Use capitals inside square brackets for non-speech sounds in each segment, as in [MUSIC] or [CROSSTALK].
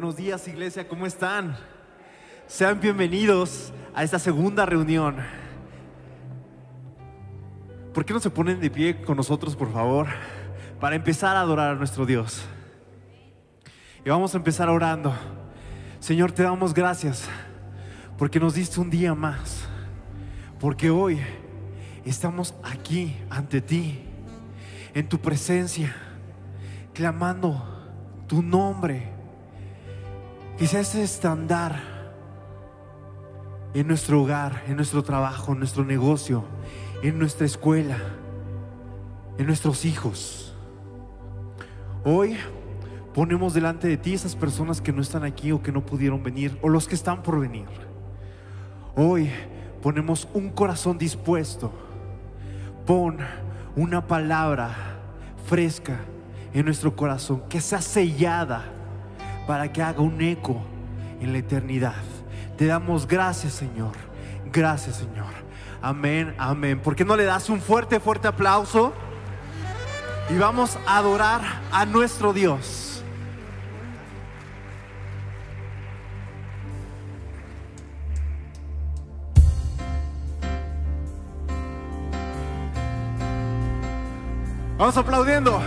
Buenos días iglesia, ¿cómo están? Sean bienvenidos a esta segunda reunión. ¿Por qué no se ponen de pie con nosotros, por favor? Para empezar a adorar a nuestro Dios. Y vamos a empezar orando. Señor, te damos gracias porque nos diste un día más. Porque hoy estamos aquí ante ti, en tu presencia, clamando tu nombre. Sea ese estándar en nuestro hogar, en nuestro trabajo, en nuestro negocio, en nuestra escuela, en nuestros hijos. Hoy ponemos delante de ti esas personas que no están aquí o que no pudieron venir o los que están por venir. Hoy ponemos un corazón dispuesto. Pon una palabra fresca en nuestro corazón que sea sellada para que haga un eco en la eternidad. Te damos gracias, Señor. Gracias, Señor. Amén, amén. ¿Por qué no le das un fuerte, fuerte aplauso? Y vamos a adorar a nuestro Dios. Vamos aplaudiendo.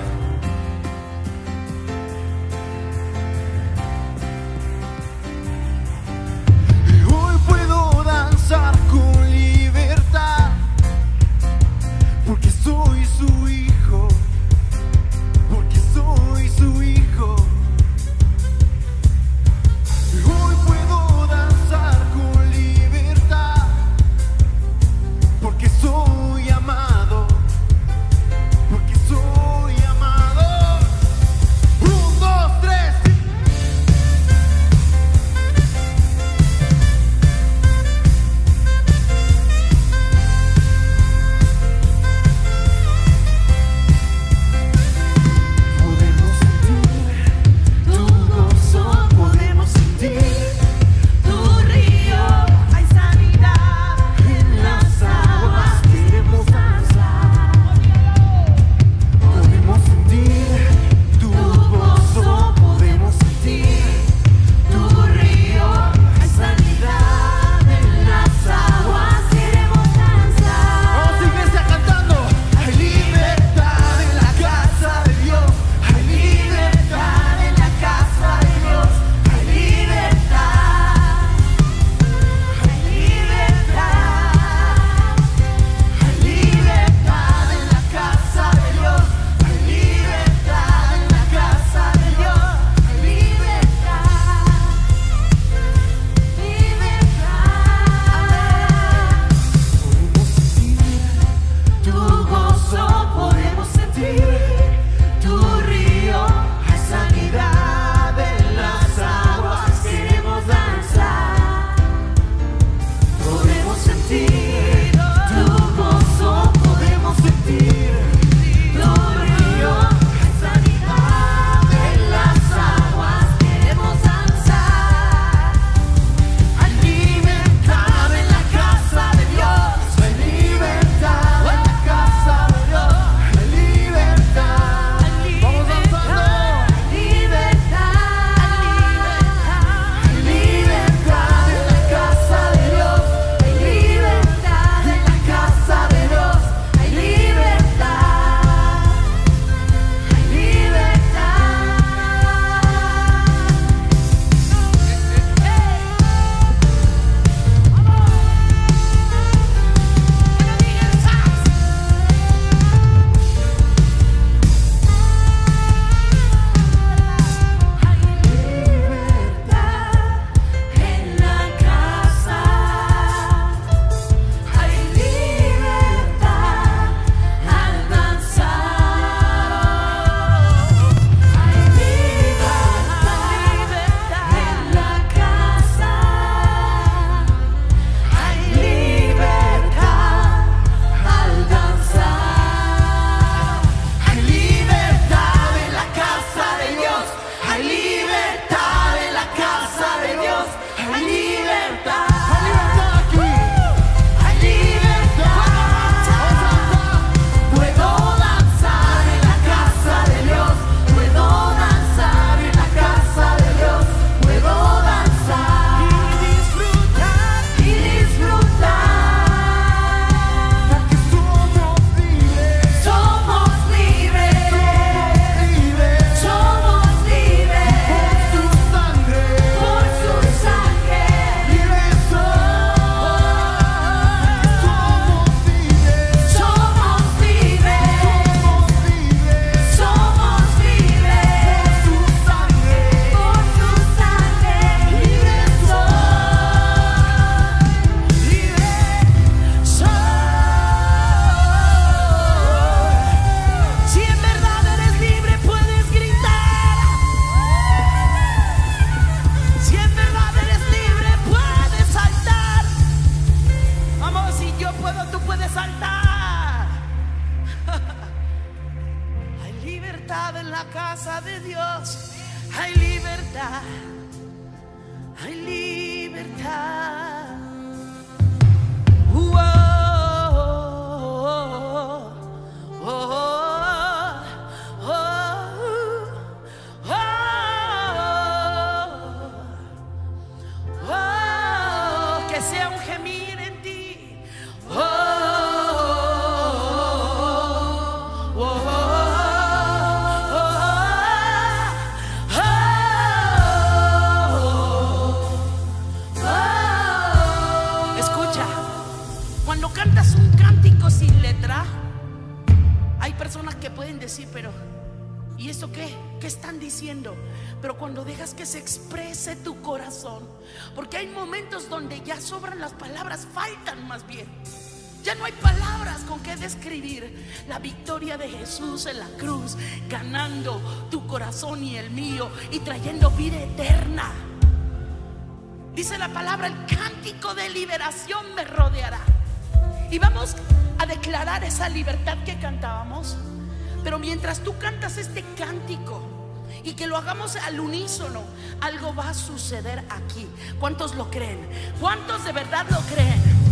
Danzar con libertad, porque soy su hijo, cantas un cántico sin letra, hay personas que pueden decir, pero ¿y eso qué? ¿Qué están diciendo? Pero cuando dejas que se exprese tu corazón, porque hay momentos donde ya sobran las palabras, faltan más bien. Ya no hay palabras con que describir la victoria de Jesús en la cruz, ganando tu corazón y el mío y trayendo vida eterna. Dice la palabra, el cántico de liberación me rodeará. Y vamos a declarar esa libertad que cantábamos. Pero mientras tú cantas este cántico y que lo hagamos al unísono, algo va a suceder aquí. ¿Cuántos lo creen? ¿Cuántos de verdad lo creen?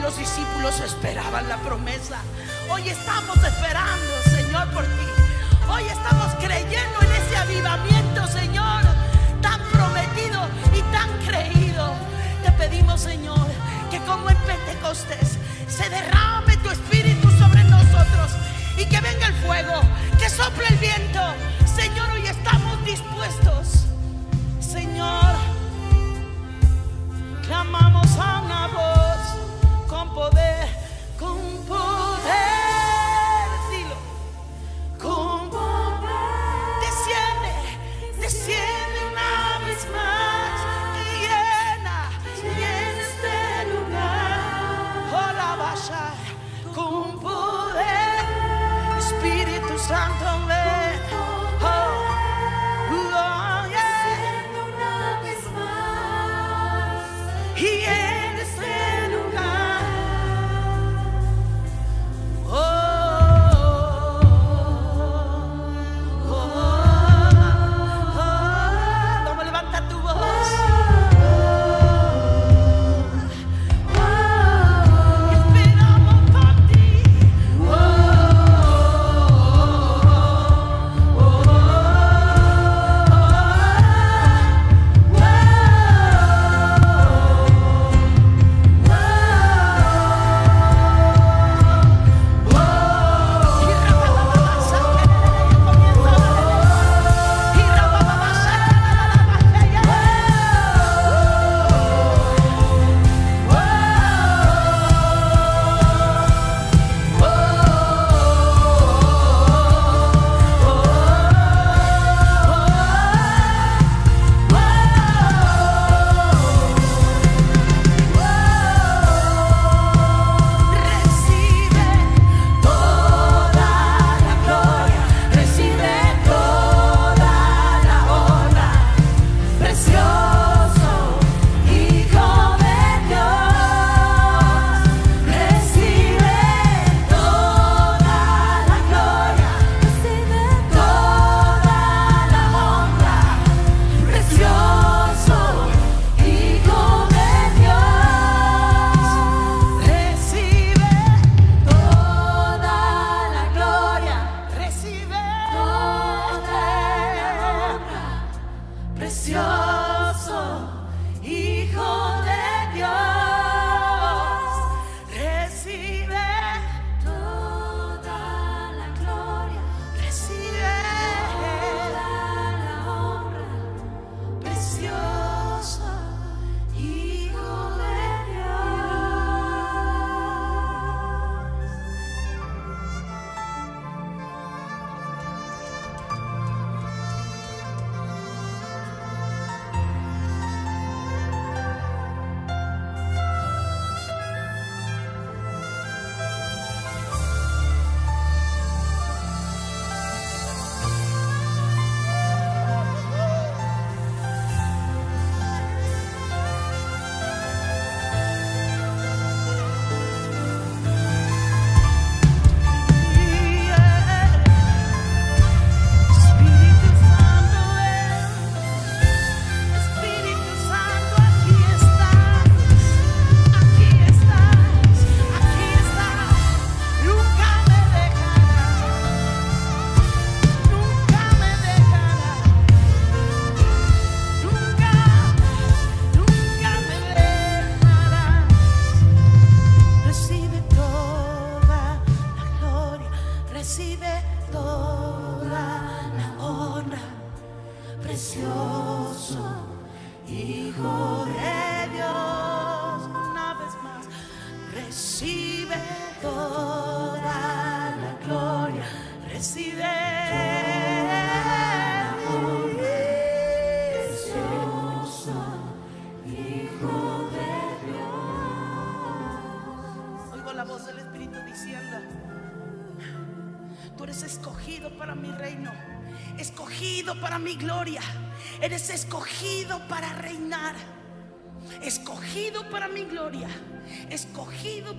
Los discípulos esperaban la promesa. Hoy estamos esperando, Señor, por ti. Hoy estamos creyendo en ese avivamiento, Señor, tan prometido y tan creído. Te pedimos, Señor, que como en Pentecostés se derrame tu espíritu sobre nosotros y que venga el fuego, que sople el viento. Señor, hoy estamos dispuestos. Señor, clamamos a una voz poder,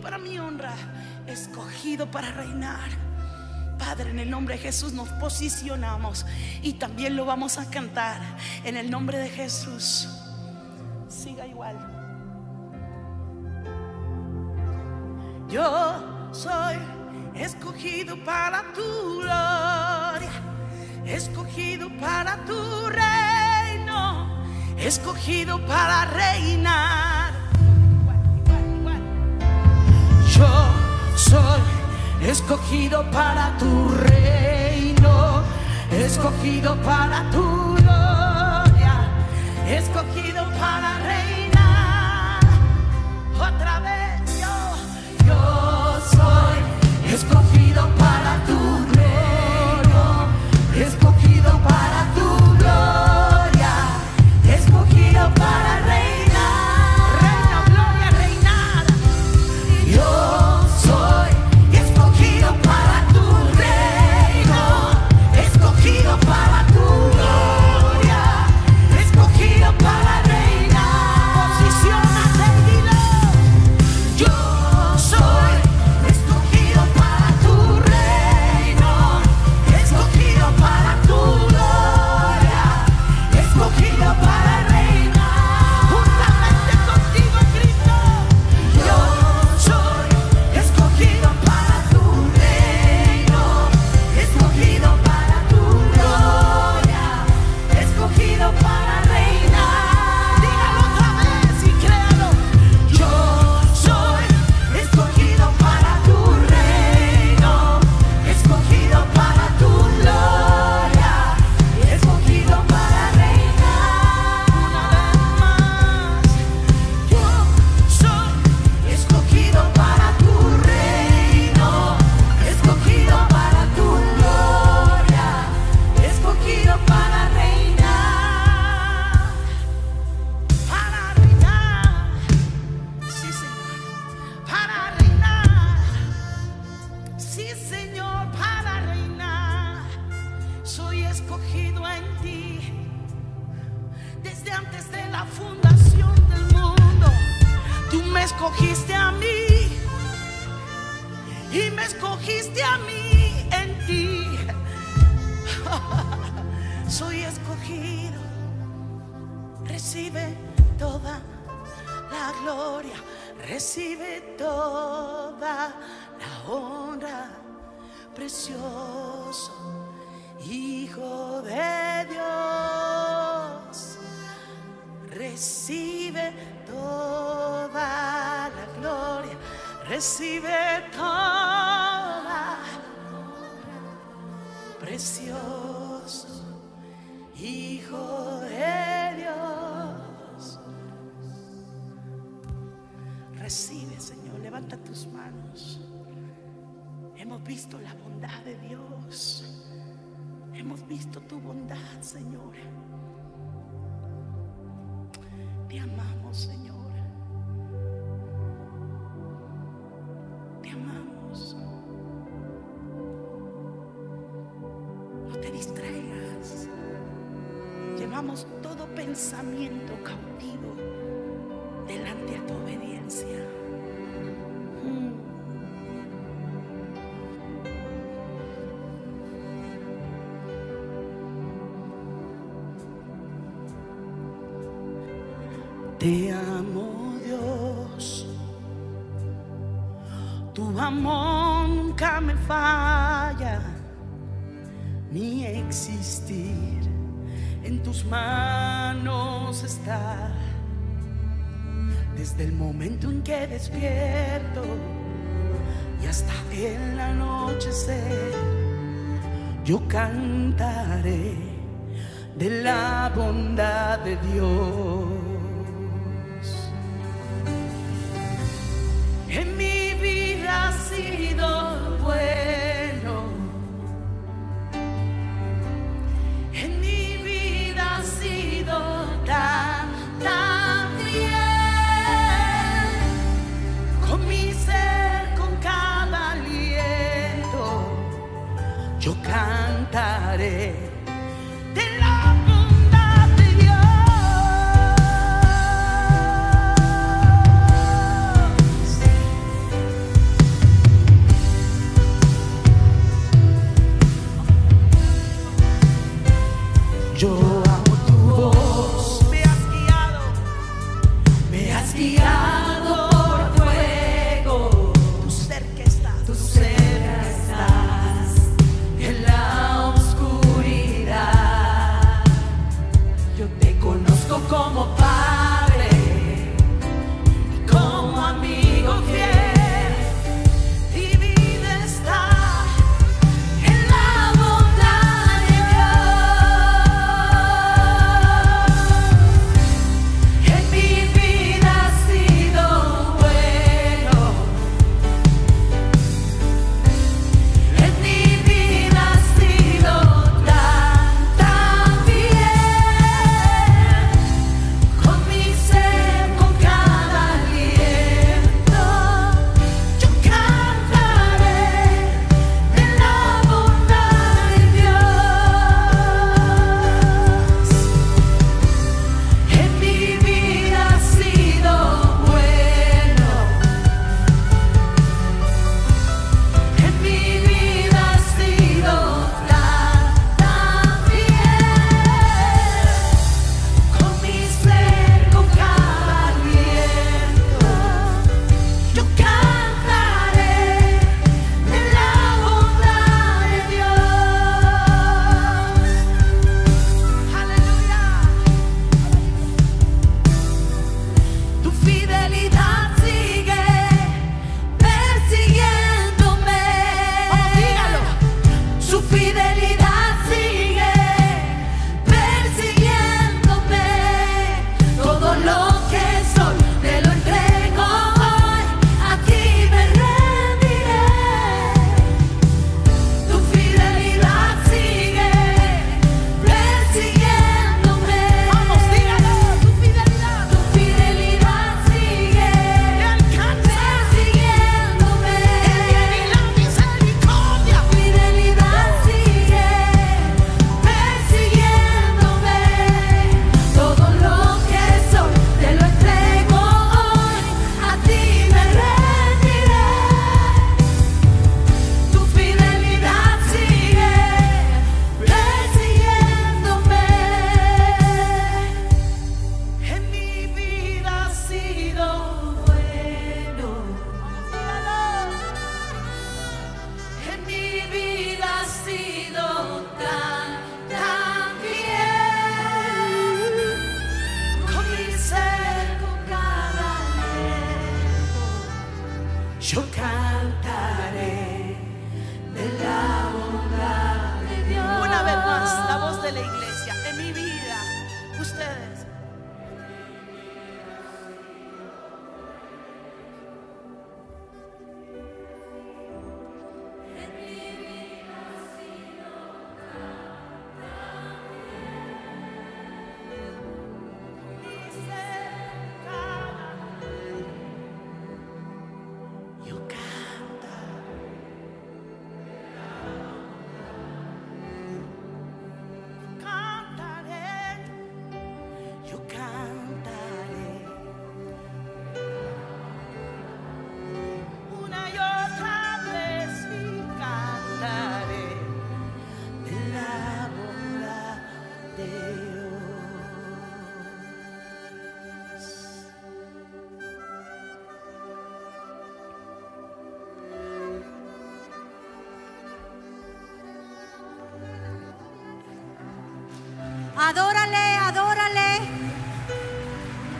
para mi honra, escogido para reinar. Padre, en el nombre de Jesús nos posicionamos y también lo vamos a cantar en el nombre de Jesús. Siga igual. Yo soy escogido para tu gloria, escogido para tu reino, escogido para reinar Yo soy escogido para tu reino, escogido para tu gloria, escogido para reinar. Otra vez yo, yo soy escogido. Yeah.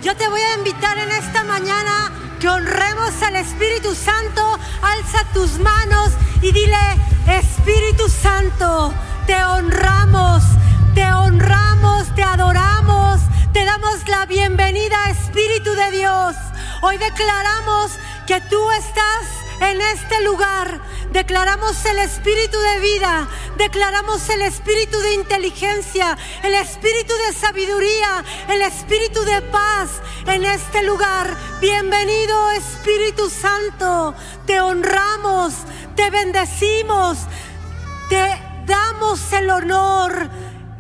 Yo te voy a invitar en esta mañana que honremos al Espíritu Santo. Alza tus manos y dile, Espíritu Santo, te honramos, te honramos, te adoramos, te damos la bienvenida, Espíritu de Dios. Hoy declaramos que tú estás en este lugar Declaramos el espíritu de vida, declaramos el espíritu de inteligencia, el espíritu de sabiduría, el espíritu de paz en este lugar. Bienvenido Espíritu Santo, te honramos, te bendecimos, te damos el honor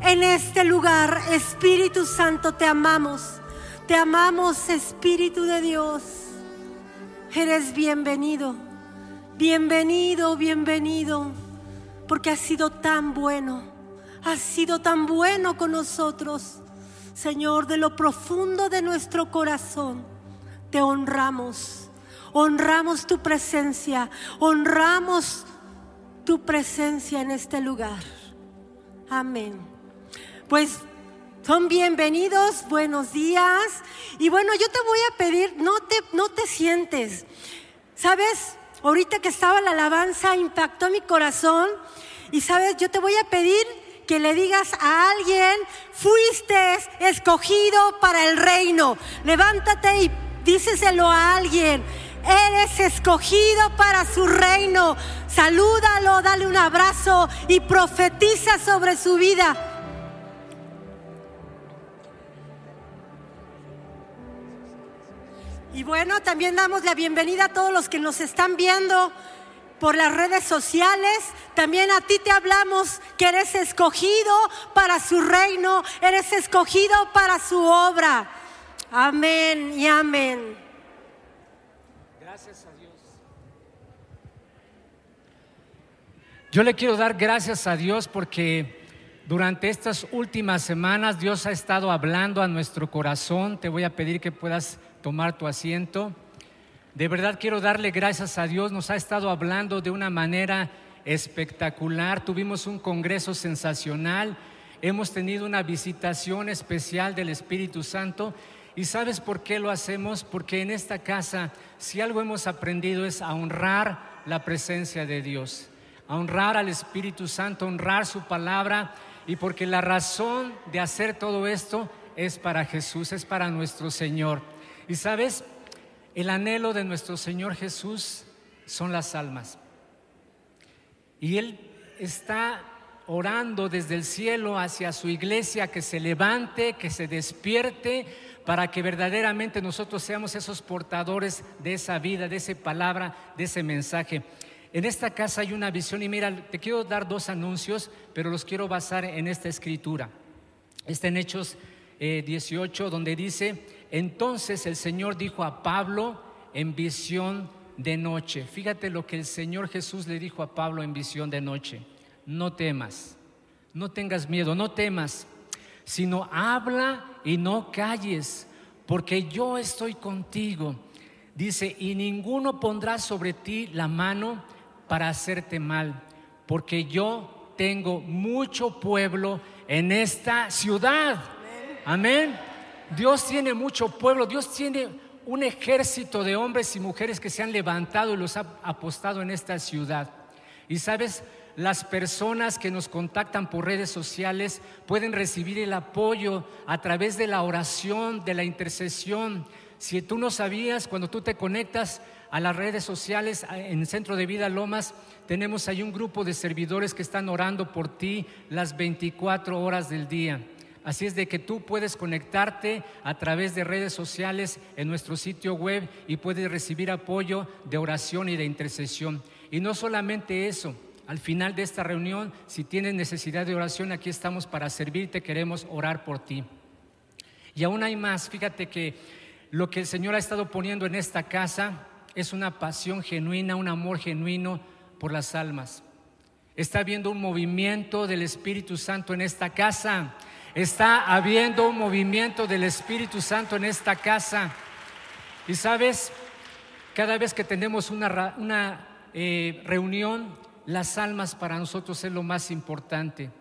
en este lugar. Espíritu Santo, te amamos. Te amamos, Espíritu de Dios. Eres bienvenido. Bienvenido, bienvenido. Porque has sido tan bueno. Has sido tan bueno con nosotros. Señor, de lo profundo de nuestro corazón, te honramos. Honramos tu presencia. Honramos tu presencia en este lugar. Amén. Pues son bienvenidos, buenos días. Y bueno, yo te voy a pedir, no te, no te sientes. ¿Sabes? Ahorita que estaba la alabanza impactó mi corazón. Y sabes, yo te voy a pedir que le digas a alguien, fuiste escogido para el reino. Levántate y díceselo a alguien. Eres escogido para su reino. Salúdalo, dale un abrazo y profetiza sobre su vida. Y bueno, también damos la bienvenida a todos los que nos están viendo por las redes sociales. También a ti te hablamos que eres escogido para su reino, eres escogido para su obra. Amén y amén. Gracias a Dios. Yo le quiero dar gracias a Dios porque durante estas últimas semanas Dios ha estado hablando a nuestro corazón. Te voy a pedir que puedas tomar tu asiento. De verdad quiero darle gracias a Dios. Nos ha estado hablando de una manera espectacular. Tuvimos un congreso sensacional. Hemos tenido una visitación especial del Espíritu Santo. ¿Y sabes por qué lo hacemos? Porque en esta casa, si algo hemos aprendido es a honrar la presencia de Dios, a honrar al Espíritu Santo, honrar su palabra. Y porque la razón de hacer todo esto es para Jesús, es para nuestro Señor. Y sabes, el anhelo de nuestro Señor Jesús son las almas. Y Él está orando desde el cielo hacia su iglesia que se levante, que se despierte, para que verdaderamente nosotros seamos esos portadores de esa vida, de esa palabra, de ese mensaje. En esta casa hay una visión y mira, te quiero dar dos anuncios, pero los quiero basar en esta escritura. Está en Hechos 18, donde dice, entonces el Señor dijo a Pablo en visión de noche. Fíjate lo que el Señor Jesús le dijo a Pablo en visión de noche. No temas, no tengas miedo, no temas, sino habla y no calles, porque yo estoy contigo. Dice, y ninguno pondrá sobre ti la mano para hacerte mal, porque yo tengo mucho pueblo en esta ciudad. Amén. Dios tiene mucho pueblo, Dios tiene un ejército de hombres y mujeres que se han levantado y los ha apostado en esta ciudad. Y sabes, las personas que nos contactan por redes sociales pueden recibir el apoyo a través de la oración, de la intercesión. Si tú no sabías, cuando tú te conectas a las redes sociales en Centro de Vida Lomas, tenemos ahí un grupo de servidores que están orando por ti las 24 horas del día. Así es de que tú puedes conectarte a través de redes sociales en nuestro sitio web y puedes recibir apoyo de oración y de intercesión. Y no solamente eso, al final de esta reunión, si tienes necesidad de oración, aquí estamos para servirte, queremos orar por ti. Y aún hay más, fíjate que lo que el Señor ha estado poniendo en esta casa es una pasión genuina, un amor genuino por las almas. Está habiendo un movimiento del Espíritu Santo en esta casa Está habiendo un movimiento del Espíritu Santo en esta casa. Y sabes, cada vez que tenemos una, eh, reunión, las almas para nosotros es lo más importante.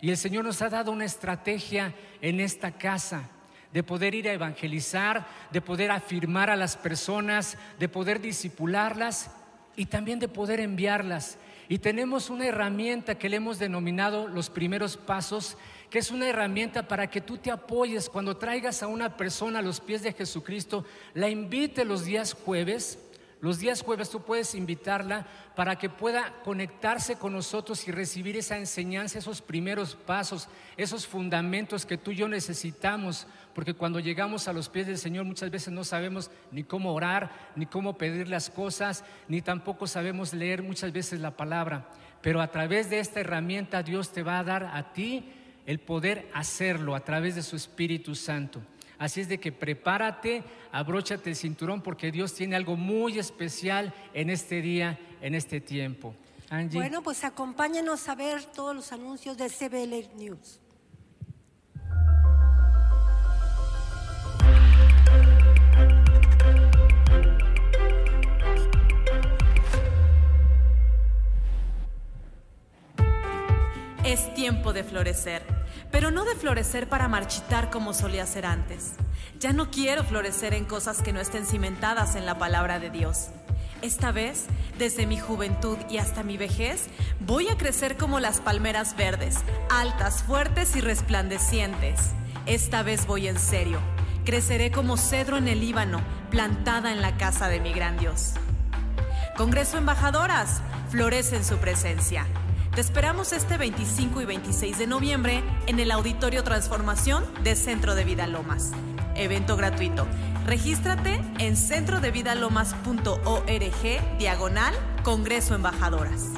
Y el Señor nos ha dado una estrategia en esta casa de poder ir a evangelizar, de poder afirmar a las personas, de poder disipularlas y también de poder enviarlas. Y tenemos una herramienta que le hemos denominado los primeros pasos que es una herramienta para que tú te apoyes cuando traigas a una persona a los pies de Jesucristo, la invite los días jueves. Los días jueves tú puedes invitarla para que pueda conectarse con nosotros y recibir esa enseñanza, esos primeros pasos, esos fundamentos que tú y yo necesitamos porque cuando llegamos a los pies del Señor muchas veces no sabemos ni cómo orar, ni cómo pedir las cosas, ni tampoco sabemos leer muchas veces la palabra. Pero a través de esta herramienta Dios te va a dar a ti el poder hacerlo a través de su Espíritu Santo. Así es de que prepárate, abróchate el cinturón porque Dios tiene algo muy especial en este día, en este tiempo. Bueno, pues acompáñenos a ver todos los anuncios de CBL News. Es tiempo de florecer, pero no de florecer para marchitar como solía ser antes. Ya no quiero florecer en cosas que no estén cimentadas en la palabra de Dios. Esta vez, desde mi juventud y hasta mi vejez, voy a crecer como las palmeras verdes, altas, fuertes y resplandecientes. Esta vez voy en serio. Creceré como cedro en el Líbano, plantada en la casa de mi gran Dios. Congreso Embajadoras, florece en su presencia. Te esperamos este 25 y 26 de noviembre en el Auditorio Transformación de Centro de Vida Lomas. Evento gratuito. Regístrate en centrodevidalomas.org diagonal Congreso Embajadoras.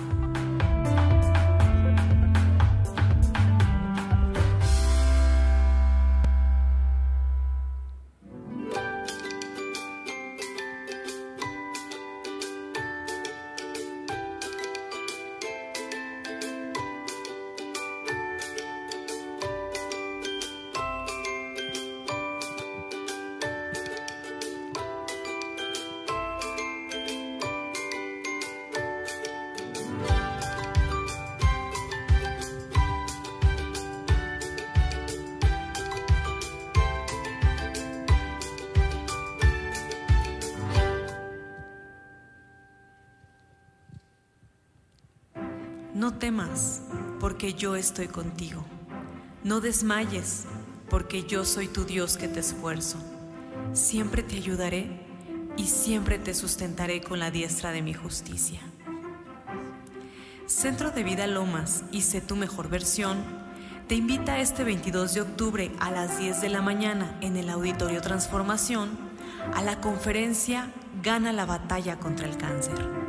Yo estoy contigo. No desmayes, porque yo soy tu Dios que te esfuerzo. Siempre te ayudaré y siempre te sustentaré con la diestra de mi justicia. Centro de Vida Lomas y Sé tu mejor versión te invita este 22 de octubre a las 10 de la mañana en el Auditorio Transformación a la conferencia Gana la batalla contra el cáncer.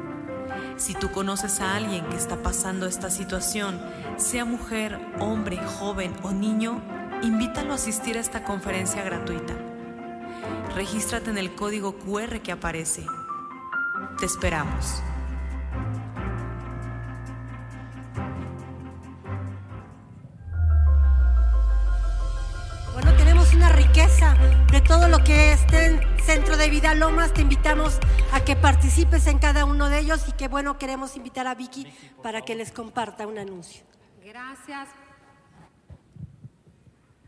Si tú conoces a alguien que está pasando esta situación, sea mujer, hombre, joven o niño, invítalo a asistir a esta conferencia gratuita. Regístrate en el código QR que aparece. Te esperamos. De todo lo que esté en Centro de Vida Lomas. Te invitamos a que participes en cada uno de ellos y que bueno, queremos invitar a Vicky para que les comparta un anuncio. Gracias.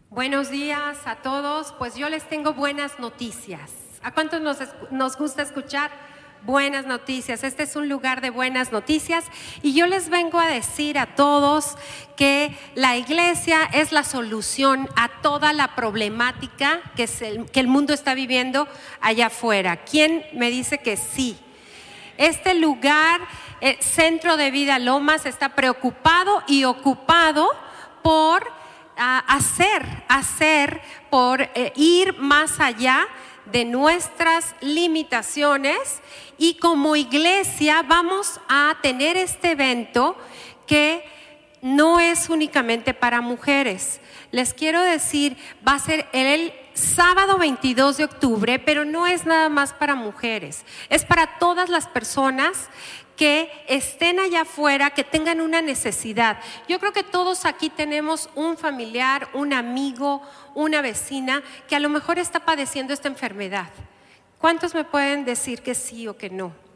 Buenos días a todos. Pues yo les tengo buenas noticias. ¿A cuántos nos, nos gusta escuchar buenas noticias? Este es un lugar de buenas noticias y yo les vengo a decir a todos que la iglesia es la solución a toda la problemática que, el mundo está viviendo allá afuera. ¿Quién me dice que sí? Este lugar, eh, Centro de Vida Lomas, está preocupado y ocupado por ah, hacer, hacer, por eh, ir más allá de nuestras limitaciones y como iglesia vamos a tener este evento que no es únicamente para mujeres. Les quiero decir, va a ser el sábado 22 de octubre, pero no es nada más para mujeres, es para todas las personas que estén allá afuera, que tengan una necesidad. Yo creo que todos aquí tenemos un familiar, un amigo, una vecina que a lo mejor está padeciendo esta enfermedad. ¿Cuántos me pueden decir que sí o que no?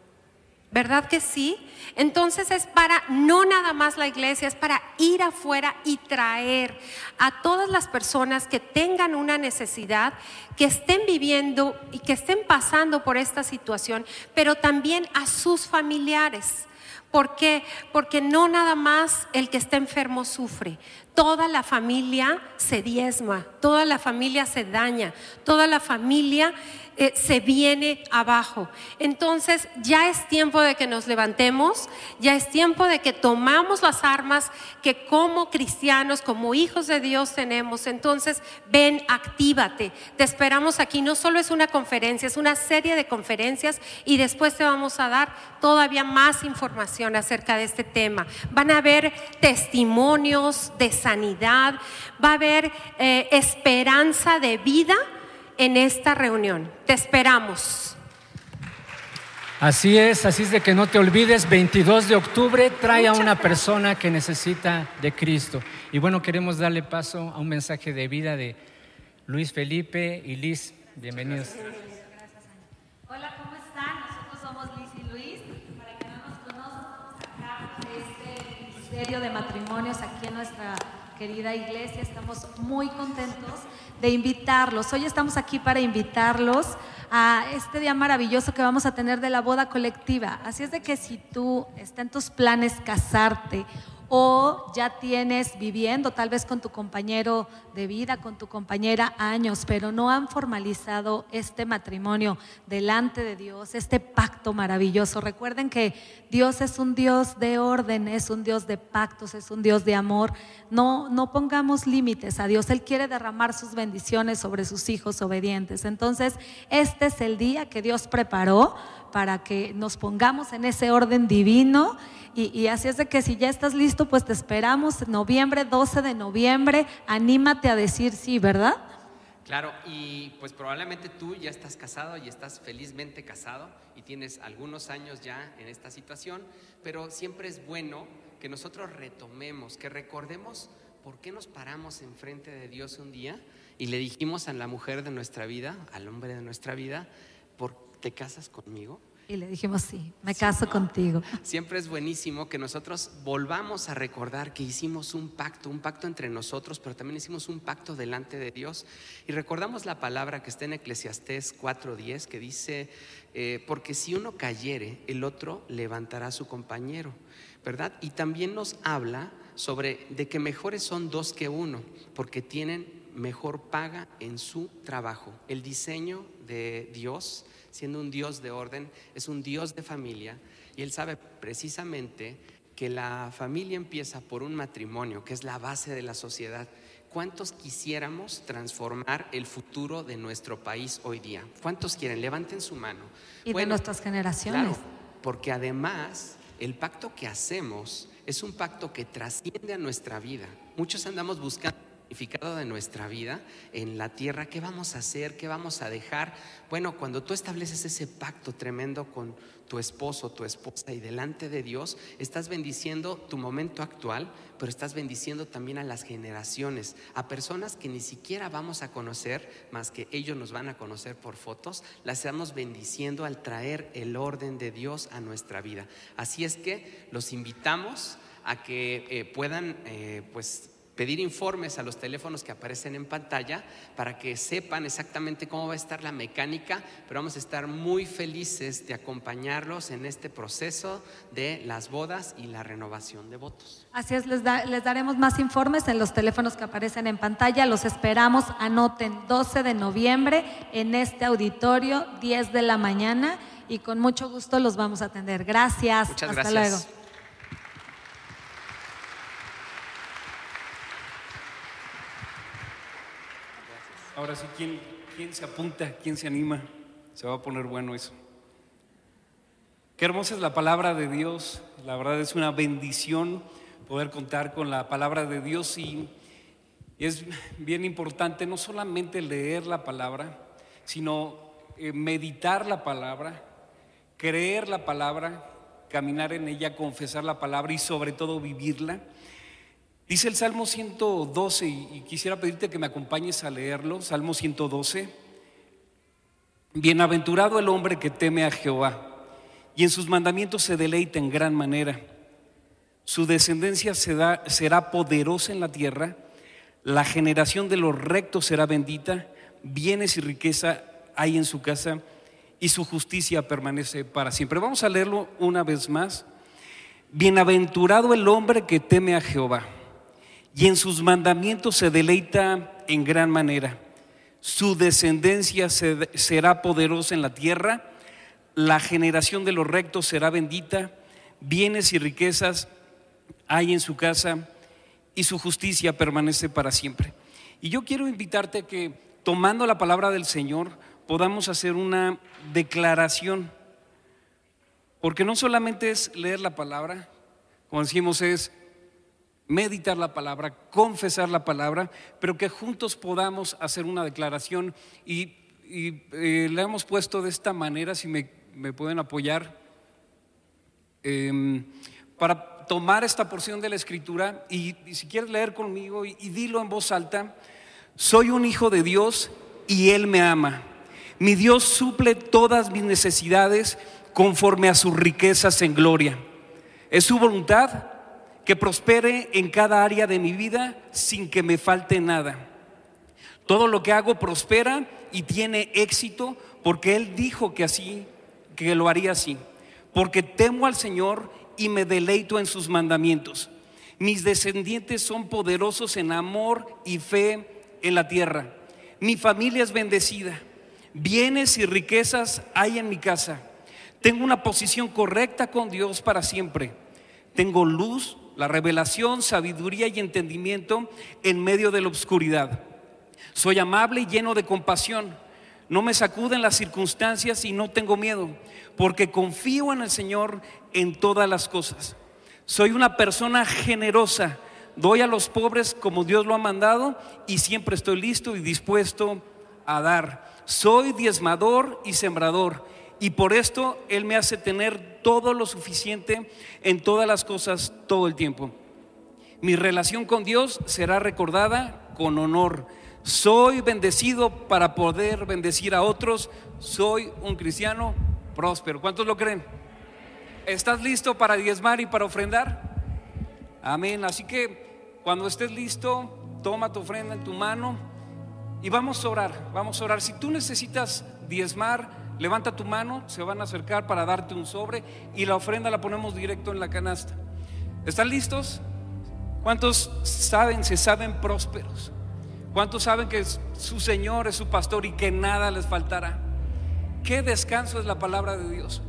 ¿Verdad que sí? Entonces es para, no nada más la iglesia, es para ir afuera y traer a todas las personas que tengan una necesidad, que estén viviendo y que estén pasando por esta situación, pero también a sus familiares. ¿Por qué? Porque no nada más el que está enfermo sufre. Toda la familia se diezma, toda la familia se daña, toda la familia eh, se viene abajo. Entonces ya es tiempo de que nos levantemos, ya es tiempo de que tomamos las armas que como cristianos, como hijos de Dios tenemos. Entonces ven, actívate. Te esperamos aquí. No solo es una conferencia, es una serie de conferencias y después te vamos a dar todavía más información acerca de este tema. Van a haber testimonios de sanidad, va a haber eh, esperanza de vida en esta reunión. Te esperamos. Así es, así es de que no te olvides, 22 de octubre trae a una persona que necesita de Cristo. Y bueno, queremos darle paso a un mensaje de vida de Luis Felipe y Liz. Bienvenidos. Ministerio de matrimonios aquí en nuestra querida iglesia. Estamos muy contentos de invitarlos. Hoy estamos aquí para invitarlos a este día maravilloso que vamos a tener de la boda colectiva. Así es de que si tú está en tus planes casarte o ya tienes viviendo tal vez con tu compañero de vida, con tu compañera años, pero no han formalizado este matrimonio delante de Dios, este pacto maravilloso. Recuerden que Dios es un Dios de orden, es un Dios de pactos, es un Dios de amor. No, no pongamos límites a Dios. Él quiere derramar sus bendiciones sobre sus hijos obedientes. Entonces, este es el día que Dios preparó para que nos pongamos en ese orden divino. Y, así es de que si ya estás listo, pues te esperamos noviembre, 12 de noviembre. Anímate a decir sí, ¿verdad? Claro, y pues probablemente tú ya estás casado y estás felizmente casado y tienes algunos años ya en esta situación, pero siempre es bueno que nosotros retomemos, que recordemos por qué nos paramos enfrente de Dios un día y le dijimos a la mujer de nuestra vida, al hombre de nuestra vida, ¿por te casas conmigo? Y le dijimos, sí, me caso contigo. [LAUGHS] Siempre es buenísimo que nosotros volvamos a recordar que hicimos un pacto, un pacto entre nosotros, pero también hicimos un pacto delante de Dios. Y recordamos la palabra que está en Eclesiastés 4.10 que dice, eh, porque si uno cayere, el otro levantará a su compañero, ¿verdad? Y también nos habla sobre de que mejores son dos que uno, porque tienen mejor paga en su trabajo. El diseño de Dios siendo un Dios de orden, es un Dios de familia y Él sabe precisamente que la familia empieza por un matrimonio, que es la base de la sociedad. ¿Cuántos quisiéramos transformar el futuro de nuestro país hoy día? ¿Cuántos quieren? Levanten su mano. Y de nuestras generaciones. porque además el pacto que hacemos es un pacto que trasciende a nuestra vida. Muchos andamos buscando de nuestra vida en la tierra, ¿qué vamos a hacer? ¿Qué vamos a dejar? Bueno, cuando tú estableces ese pacto tremendo con tu esposo, tu esposa y delante de Dios, estás bendiciendo tu momento actual, pero estás bendiciendo también a las generaciones, a personas que ni siquiera vamos a conocer, más que ellos nos van a conocer por fotos, las estamos bendiciendo al traer el orden de Dios a nuestra vida. Así es que los invitamos a que eh, puedan eh, pues pedir informes a los teléfonos que aparecen en pantalla para que sepan exactamente cómo va a estar la mecánica, pero vamos a estar muy felices de acompañarlos en este proceso de las bodas y la renovación de votos. Así es, les, les daremos más informes en los teléfonos que aparecen en pantalla, los esperamos, anoten 12 de noviembre en este auditorio, 10 de la mañana y con mucho gusto los vamos a atender. Gracias. Muchas Hasta gracias. luego. Ahora sí, ¿quién, ¿quién se apunta? ¿Quién se anima? Se va a poner bueno eso. Qué hermosa es la palabra de Dios. La verdad es una bendición poder contar con la palabra de Dios y es bien importante no solamente leer la palabra, sino eh, meditar la palabra, creer la palabra, caminar en ella, confesar la palabra y sobre todo vivirla. Dice el Salmo 112, y quisiera pedirte que me acompañes a leerlo, Salmo 112. Bienaventurado el hombre que teme a Jehová, y en sus mandamientos se deleita en gran manera. Su descendencia será poderosa en la tierra, la generación de los rectos será bendita, bienes y riqueza hay en su casa, y su justicia permanece para siempre. Vamos a leerlo una vez más. Bienaventurado el hombre que teme a Jehová y en sus mandamientos se deleita en gran manera. Su descendencia se- será poderosa en la tierra, la generación de los rectos será bendita, bienes y riquezas hay en su casa y su justicia permanece para siempre. Y yo quiero invitarte a que, tomando la palabra del Señor, podamos hacer una declaración, porque no solamente es leer la palabra, como decimos, es meditar la palabra, confesar la palabra, pero que juntos podamos hacer una declaración y, y, eh, la hemos puesto de esta manera, si me, pueden apoyar, em, para tomar esta porción de la escritura y, si quieres leer conmigo y dilo en voz alta, soy un hijo de Dios y Él me ama. Mi Dios suple todas mis necesidades conforme a sus riquezas en gloria. Es su voluntad que prospere en cada área de mi vida sin que me falte nada. Todo lo que hago prospera y tiene éxito porque Él dijo que así, que lo haría así. Porque temo al Señor y me deleito en sus mandamientos. Mis descendientes son poderosos en amor y fe en la tierra. Mi familia es bendecida. Bienes y riquezas hay en mi casa. Tengo una posición correcta con Dios para siempre. Tengo luz, la revelación, sabiduría y entendimiento en medio de la oscuridad. Soy amable y lleno de compasión. No me sacuden las circunstancias y no tengo miedo, porque confío en el Señor en todas las cosas. Soy una persona generosa. Doy a los pobres como Dios lo ha mandado y siempre estoy listo y dispuesto a dar. Soy diezmador y sembrador y por esto Él me hace tener todo lo suficiente en todas las cosas todo el tiempo. Mi relación con Dios será recordada con honor. Soy bendecido para poder bendecir a otros. Soy un cristiano próspero. ¿Cuántos lo creen? ¿Estás listo para diezmar y para ofrendar? Amén. Así que cuando estés listo, toma tu ofrenda en tu mano y vamos a orar. Vamos a orar. Si tú necesitas diezmar, levanta tu mano, se van a acercar para darte un sobre y la ofrenda la ponemos directo en la canasta. ¿Están listos? ¿Cuántos saben, se saben prósperos? ¿Cuántos saben que su Señor es su pastor y que nada les faltará? Qué descanso es la palabra de Dios.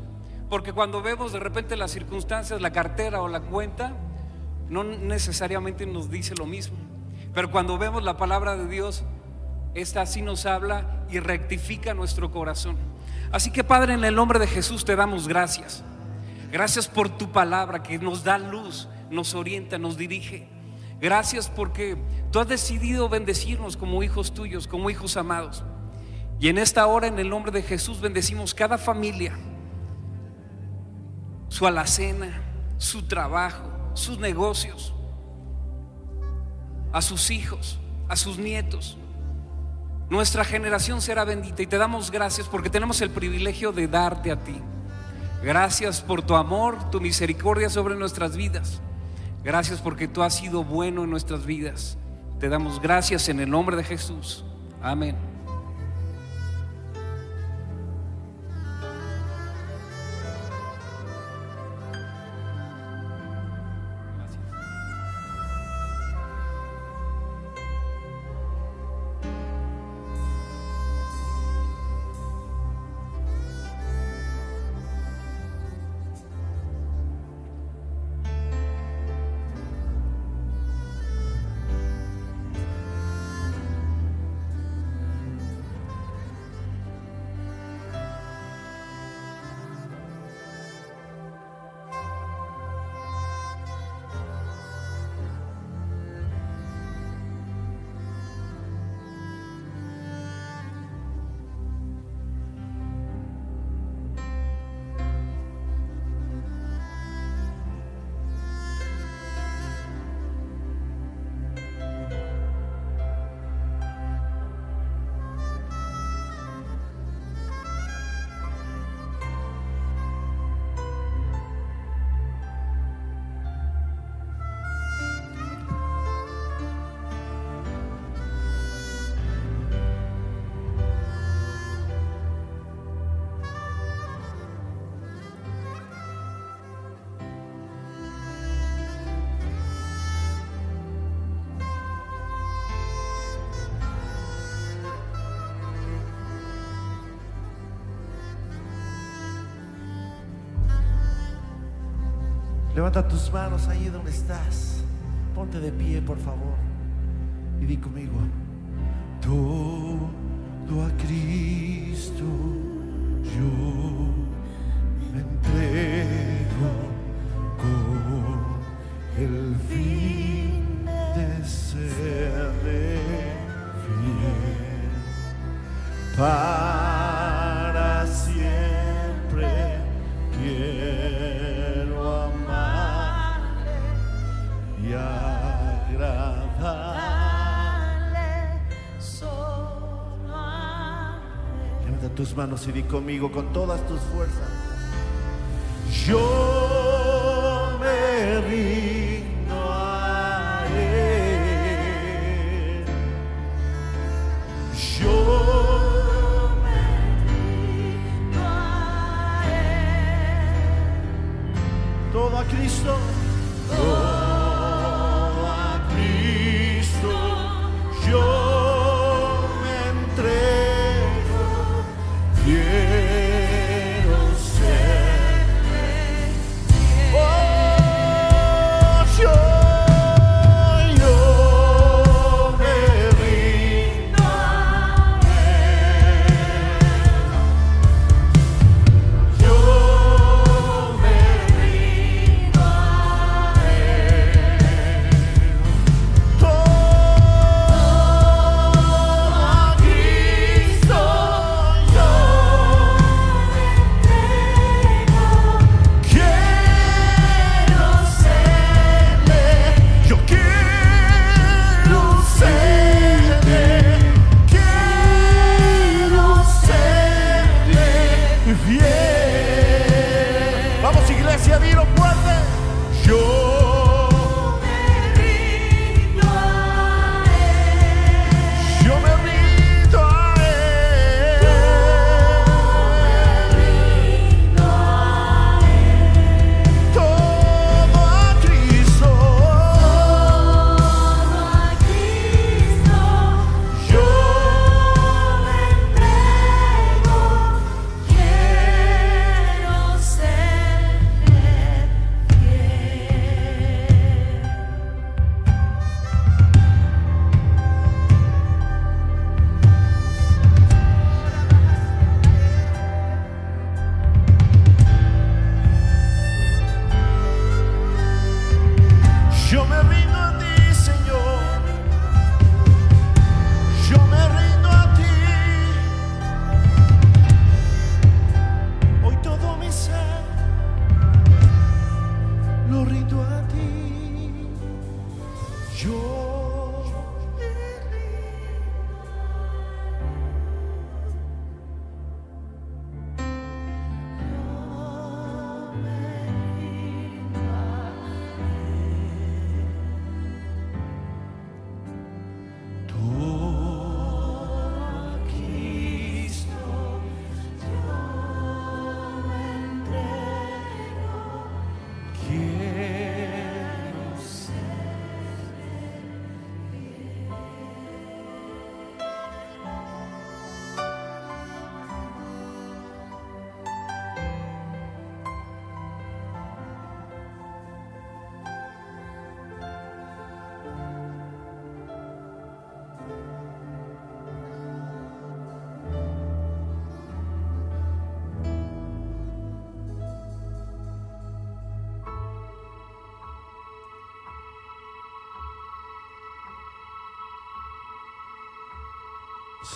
Porque cuando vemos de repente las circunstancias, la cartera o la cuenta, no necesariamente nos dice lo mismo. Pero cuando vemos la palabra de Dios, esta sí nos habla y rectifica nuestro corazón. Así que Padre, en el nombre de Jesús te damos gracias. Gracias por tu palabra que nos da luz, nos orienta, nos dirige. Gracias porque tú has decidido bendecirnos como hijos tuyos, como hijos amados. Y en esta hora, en el nombre de Jesús, bendecimos cada familia, su alacena, su trabajo, sus negocios, a sus hijos, a sus nietos. Nuestra generación será bendita y te damos gracias porque tenemos el privilegio de darte a ti. Gracias por tu amor, tu misericordia sobre nuestras vidas. Gracias porque tú has sido bueno en nuestras vidas. Te damos gracias en el nombre de Jesús. Amén. Levanta tus manos ahí donde estás. Ponte de pie, por favor. Y di conmigo, todo a Cristo yo. manos y di conmigo con todas tus fuerzas. Yo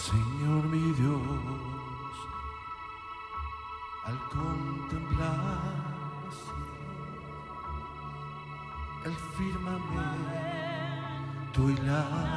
Señor mi Dios, al contemplar el firmamento y la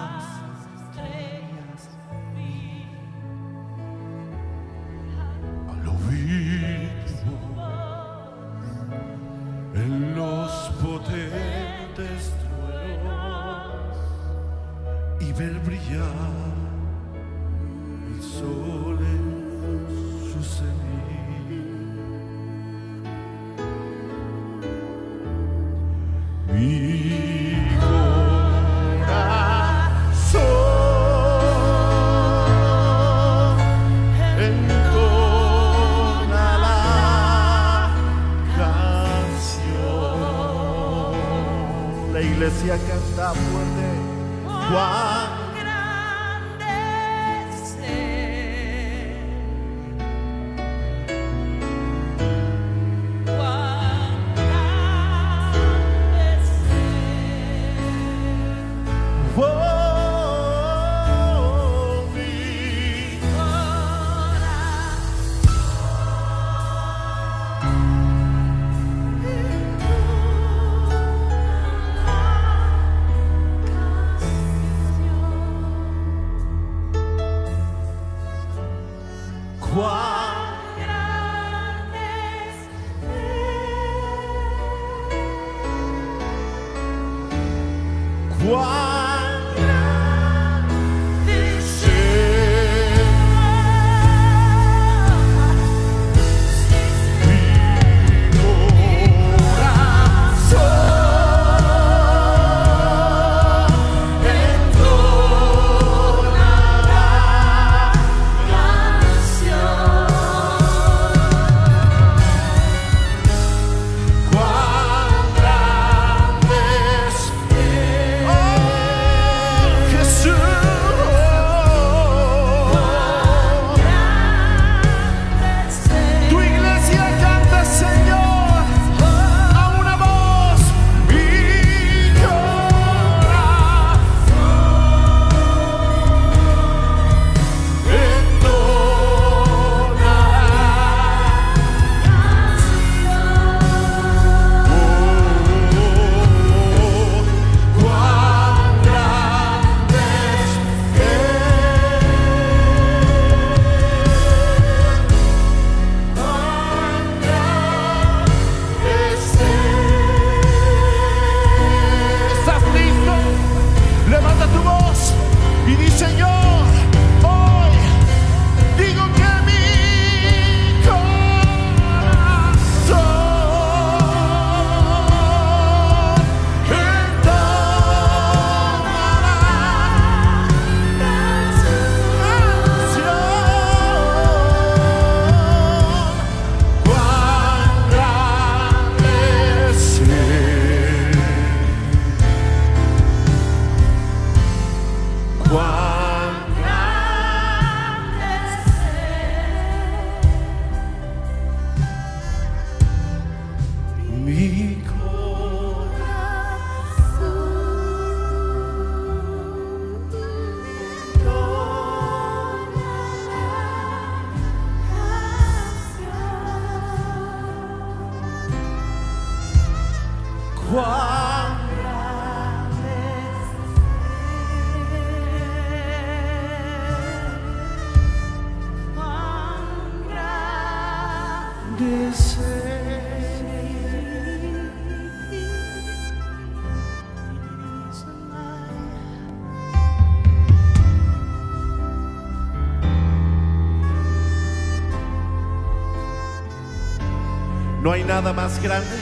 nada más grande,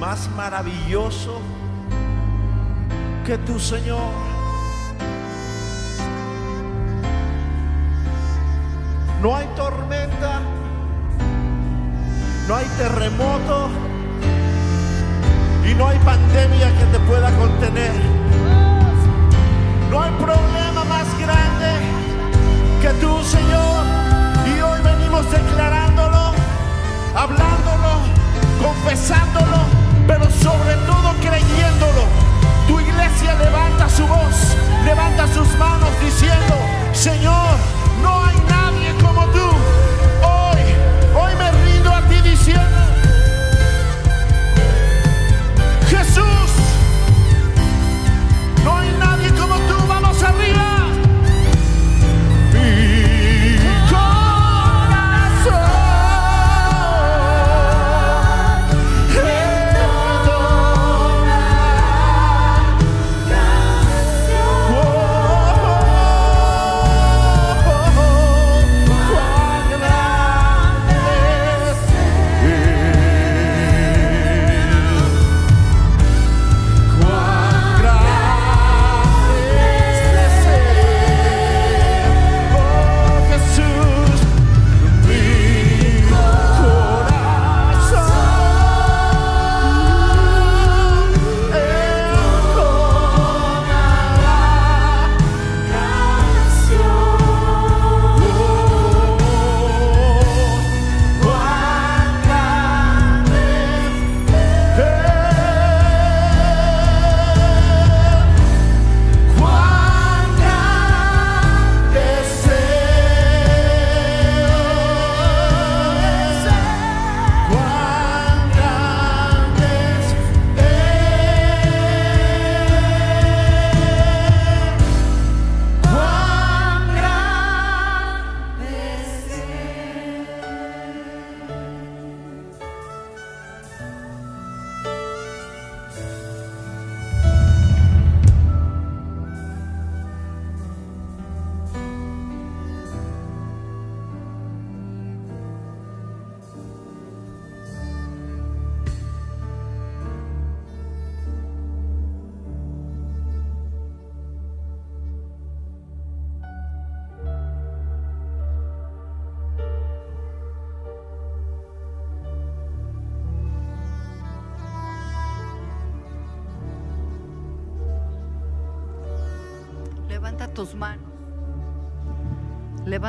más maravilloso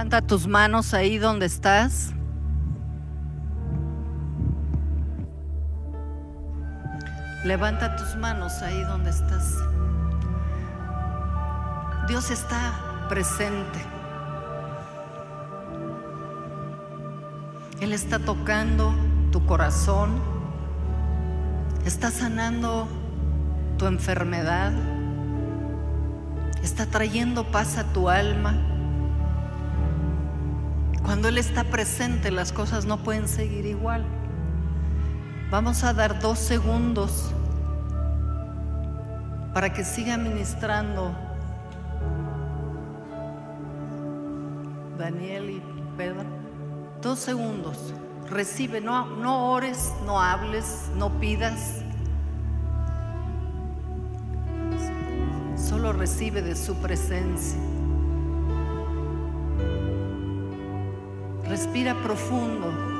Levanta tus manos ahí donde estás. Levanta tus manos ahí donde estás. Dios está presente. Él está tocando tu corazón. Está sanando tu enfermedad. Está trayendo paz a tu alma. Cuando Él está presente las cosas no pueden seguir igual. Vamos a dar dos segundos para que siga ministrando Daniel y Pedro. Dos segundos. Recibe, no, no ores, no hables, no pidas. Solo recibe de su presencia. Respira profundo.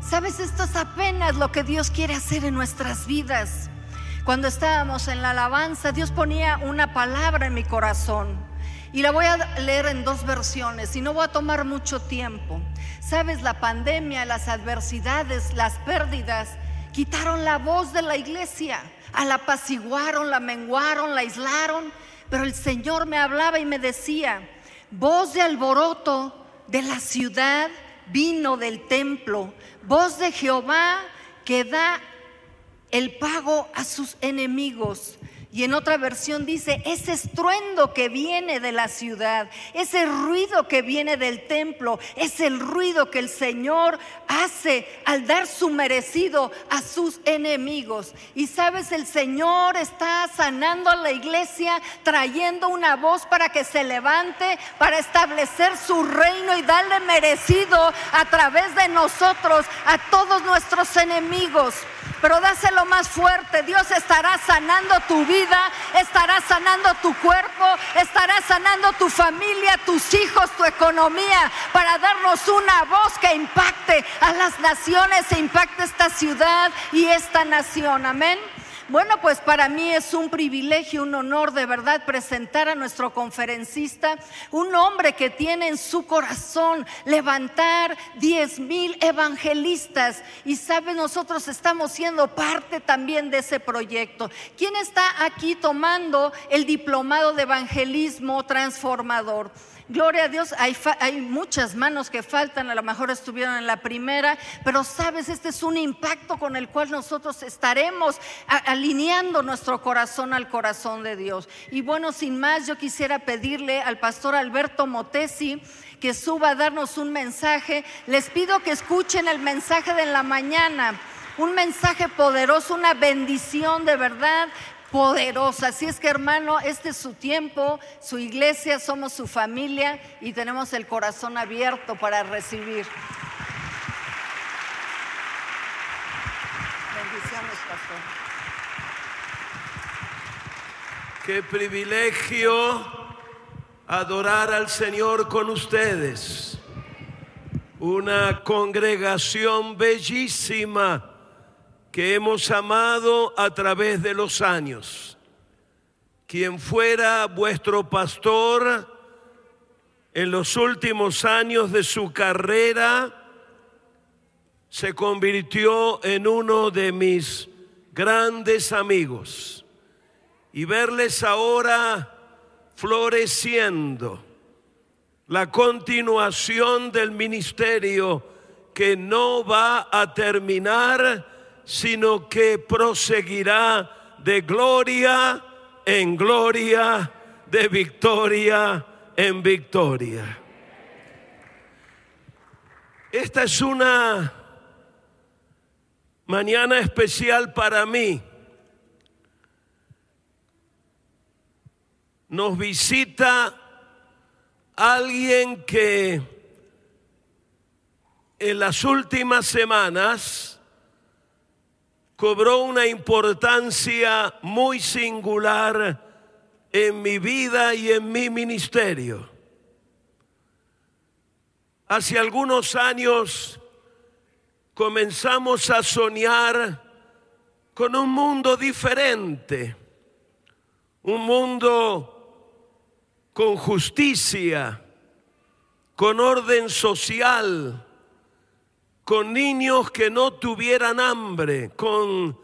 Sabes, esto es apenas lo que Dios quiere hacer en nuestras vidas. Cuando estábamos en la alabanza, Dios ponía una palabra en mi corazón. Y la voy a leer en dos versiones y no voy a tomar mucho tiempo. Sabes, la pandemia, las adversidades, las pérdidas, quitaron la voz de la iglesia, a la apaciguaron, la menguaron, la aislaron. Pero el Señor me hablaba y me decía, voz de alboroto de la ciudad vino del templo, voz de Jehová que da el pago a sus enemigos. Y en otra versión dice, ese estruendo que viene de la ciudad, ese ruido que viene del templo, es el ruido que el Señor hace al dar su merecido a sus enemigos. Y sabes, el Señor está sanando a la iglesia, trayendo una voz para que se levante, para establecer su reino y darle merecido a través de nosotros a todos nuestros enemigos pero dáselo más fuerte. Dios estará sanando tu vida, estará sanando tu cuerpo, estará sanando tu familia, tus hijos, tu economía, para darnos una voz que impacte a las naciones, e impacte esta ciudad y esta nación. Amén. Bueno, pues para mí es un privilegio, un honor de verdad presentar a nuestro conferencista, un hombre que tiene en su corazón levantar 10 mil evangelistas. Y sabe, nosotros estamos siendo parte también de ese proyecto. ¿Quién está aquí tomando el diplomado de evangelismo transformador? Gloria a Dios, hay, muchas manos que faltan, a lo mejor estuvieron en la primera, pero sabes, este es un impacto con el cual nosotros estaremos alineando nuestro corazón al corazón de Dios. Y bueno, sin más, yo quisiera pedirle al pastor Alberto Motesi que suba a darnos un mensaje. Les pido que escuchen el mensaje de la mañana un mensaje poderoso, una bendición de verdad poderosa. Así es que hermano, este es su tiempo, su iglesia, somos su familia y tenemos el corazón abierto para recibir. Bendiciones, pastor. Qué privilegio adorar al Señor con ustedes. Una congregación bellísima que hemos amado a través de los años. Quien fuera vuestro pastor en los últimos años de su carrera, se convirtió en uno de mis grandes amigos. Y verles ahora floreciendo, la continuación del ministerio que no va a terminar sino que proseguirá de gloria en gloria, de victoria en victoria. Esta es una mañana especial para mí. Nos visita alguien que en las últimas semanas cobró una importancia muy singular en mi vida y en mi ministerio. Hace algunos años comenzamos a soñar con un mundo diferente, un mundo con justicia, con orden social, con niños que no tuvieran hambre, con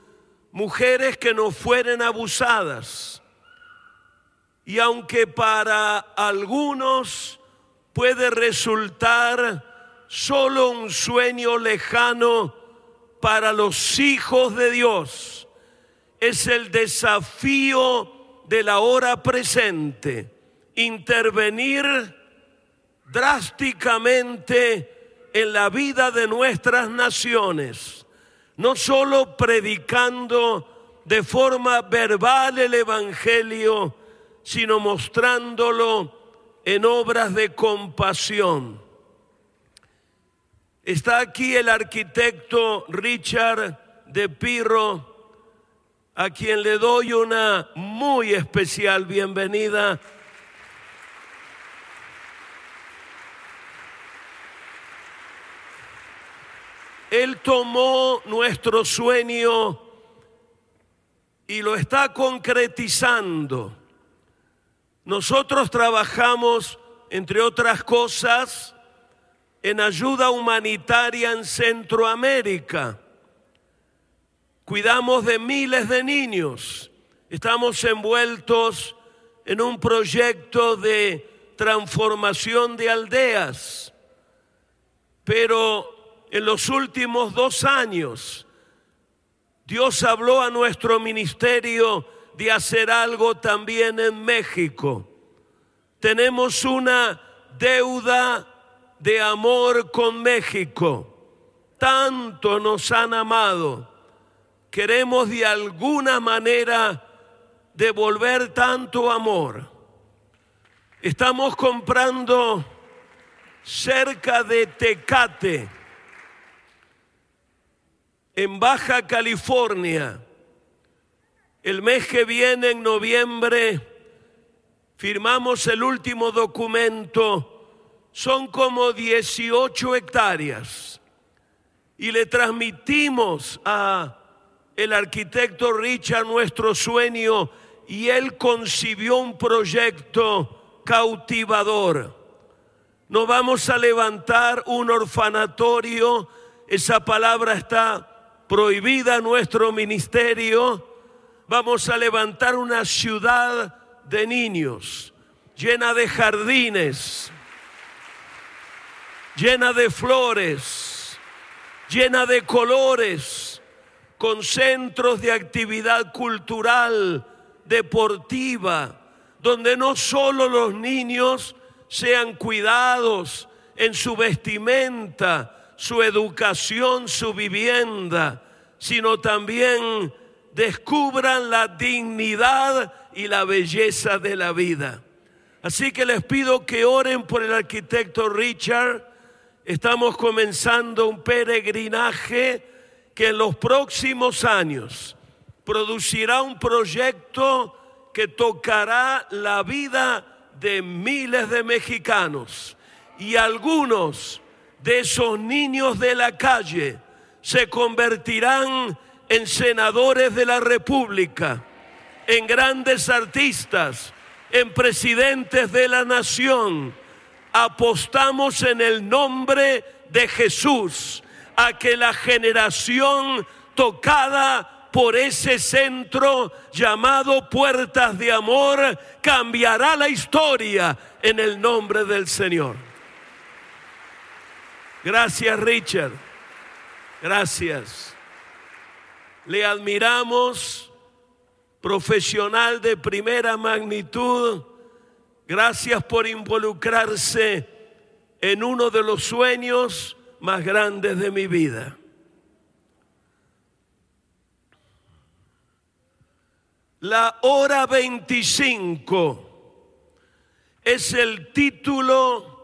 mujeres que no fueran abusadas. Y aunque para algunos puede resultar solo un sueño lejano, para los hijos de Dios es el desafío de la hora presente, intervenir drásticamente en la vida de nuestras naciones, no solo predicando de forma verbal el Evangelio, sino mostrándolo en obras de compasión. Está aquí el arquitecto Richard de Pirro, a quien le doy una muy especial bienvenida Él tomó nuestro sueño y lo está concretizando. Nosotros trabajamos, entre otras cosas, en ayuda humanitaria en Centroamérica. Cuidamos de miles de niños. Estamos envueltos en un proyecto de transformación de aldeas. Pero en los últimos dos años, Dios habló a nuestro ministerio de hacer algo también en México. Tenemos una deuda de amor con México. Tanto nos han amado. Queremos de alguna manera devolver tanto amor. Estamos comprando cerca de Tecate en Baja California. El mes que viene, en noviembre, firmamos el último documento. Son como 18 hectáreas. Y le transmitimos a el arquitecto Richard nuestro sueño y él concibió un proyecto cautivador. No vamos a levantar un orfanatorio, esa palabra está prohibida nuestro ministerio, vamos a levantar una ciudad de niños llena de jardines, llena de flores, llena de colores, con centros de actividad cultural, deportiva, donde no solo los niños sean cuidados en su vestimenta, su educación, su vivienda, sino también descubran la dignidad y la belleza de la vida. Así que les pido que oren por el arquitecto Richard. Estamos comenzando un peregrinaje que en los próximos años producirá un proyecto que tocará la vida de miles de mexicanos y algunos de esos niños de la calle se convertirán en senadores de la República, en grandes artistas, en presidentes de la nación. Apostamos en el nombre de Jesús a que la generación tocada por ese centro llamado Puertas de Amor cambiará la historia en el nombre del Señor. Gracias, Richard. Gracias. Le admiramos, profesional de primera magnitud. Gracias por involucrarse en uno de los sueños más grandes de mi vida. La hora 25 es el título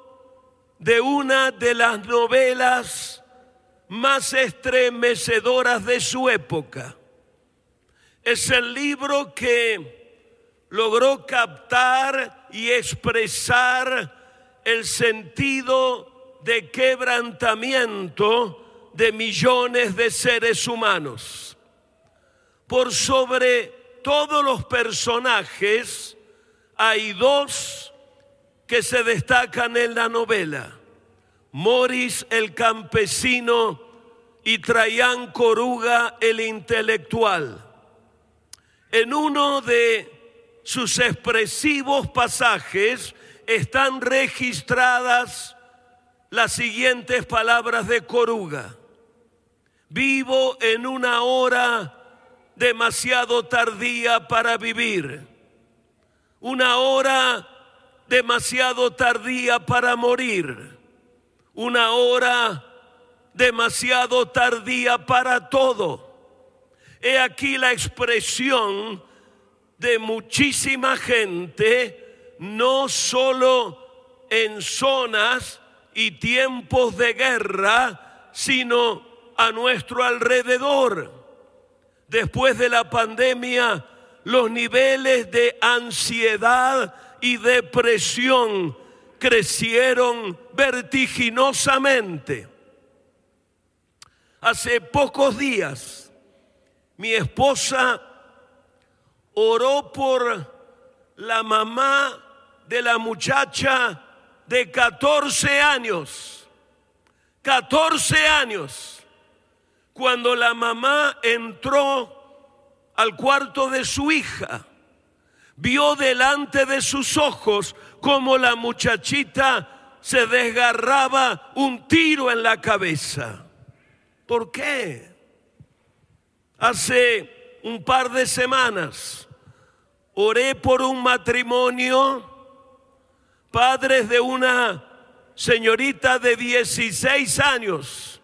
de una de las novelas más estremecedoras de su época. Es el libro que logró captar y expresar el sentido de quebrantamiento de millones de seres humanos. Por sobre todos los personajes hay dos que se destacan en la novela. Morris el campesino y Traián Coruga el intelectual. En uno de sus expresivos pasajes están registradas las siguientes palabras de Coruga. Vivo en una hora demasiado tardía para vivir, una hora demasiado tardía para morir, una hora demasiado tardía para todo. He aquí la expresión de muchísima gente, no solo en zonas y tiempos de guerra, sino a nuestro alrededor. Después de la pandemia, los niveles de ansiedad y depresión crecieron vertiginosamente. Hace pocos días mi esposa oró por la mamá de la muchacha de 14 años. 14 años. Cuando la mamá entró al cuarto de su hija, vio delante de sus ojos como la muchachita se desgarraba un tiro en la cabeza. ¿Por qué? Hace un par de semanas oré por un matrimonio, padres de una señorita de 16 años,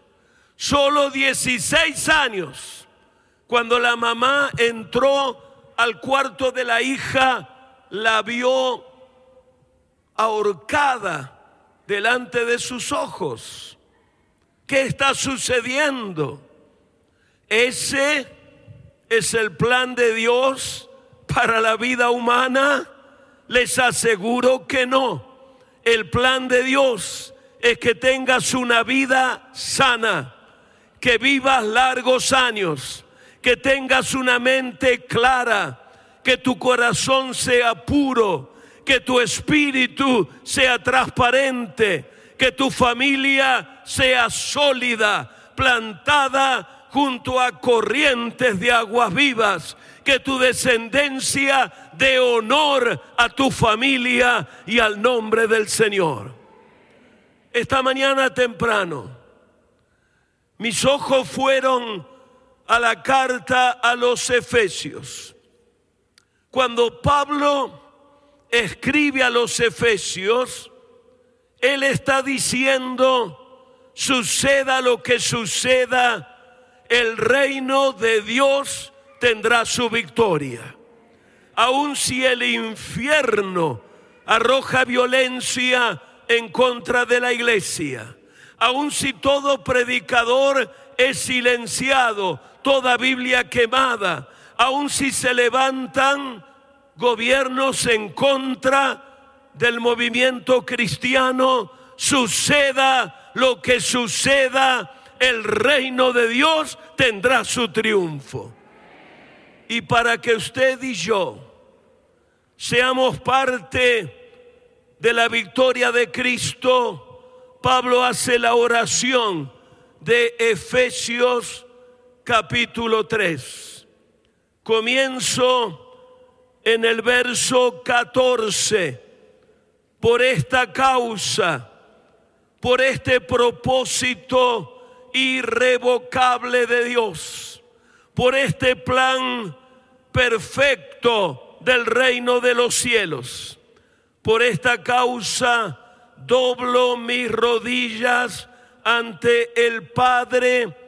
solo 16 años, cuando la mamá entró al cuarto de la hija, la vio ahorcada delante de sus ojos. ¿Qué está sucediendo? Ese es el plan de Dios para la vida humana. Les aseguro que no. El plan de Dios es que tengas una vida sana, que vivas largos años, que tengas una mente clara, que tu corazón sea puro, que tu espíritu sea transparente, que tu familia sea sólida, plantada junto a corrientes de aguas vivas, que tu descendencia dé honor a tu familia y al nombre del Señor. Esta mañana temprano, mis ojos fueron a la carta a los Efesios. Cuando Pablo escribe a los Efesios, él está diciendo, suceda lo que suceda, el reino de Dios tendrá su victoria. Aun si el infierno arroja violencia en contra de la iglesia, aun si todo predicador es silenciado, toda Biblia quemada, aun si se levantan gobiernos en contra del movimiento cristiano, suceda lo que suceda, el reino de Dios tendrá su triunfo. Y para que usted y yo seamos parte de la victoria de Cristo, Pablo hace la oración de Efesios capítulo 3. Comienzo en el verso 14, por esta causa, por este propósito irrevocable de Dios, por este plan perfecto del reino de los cielos. Por esta causa doblo mis rodillas ante el Padre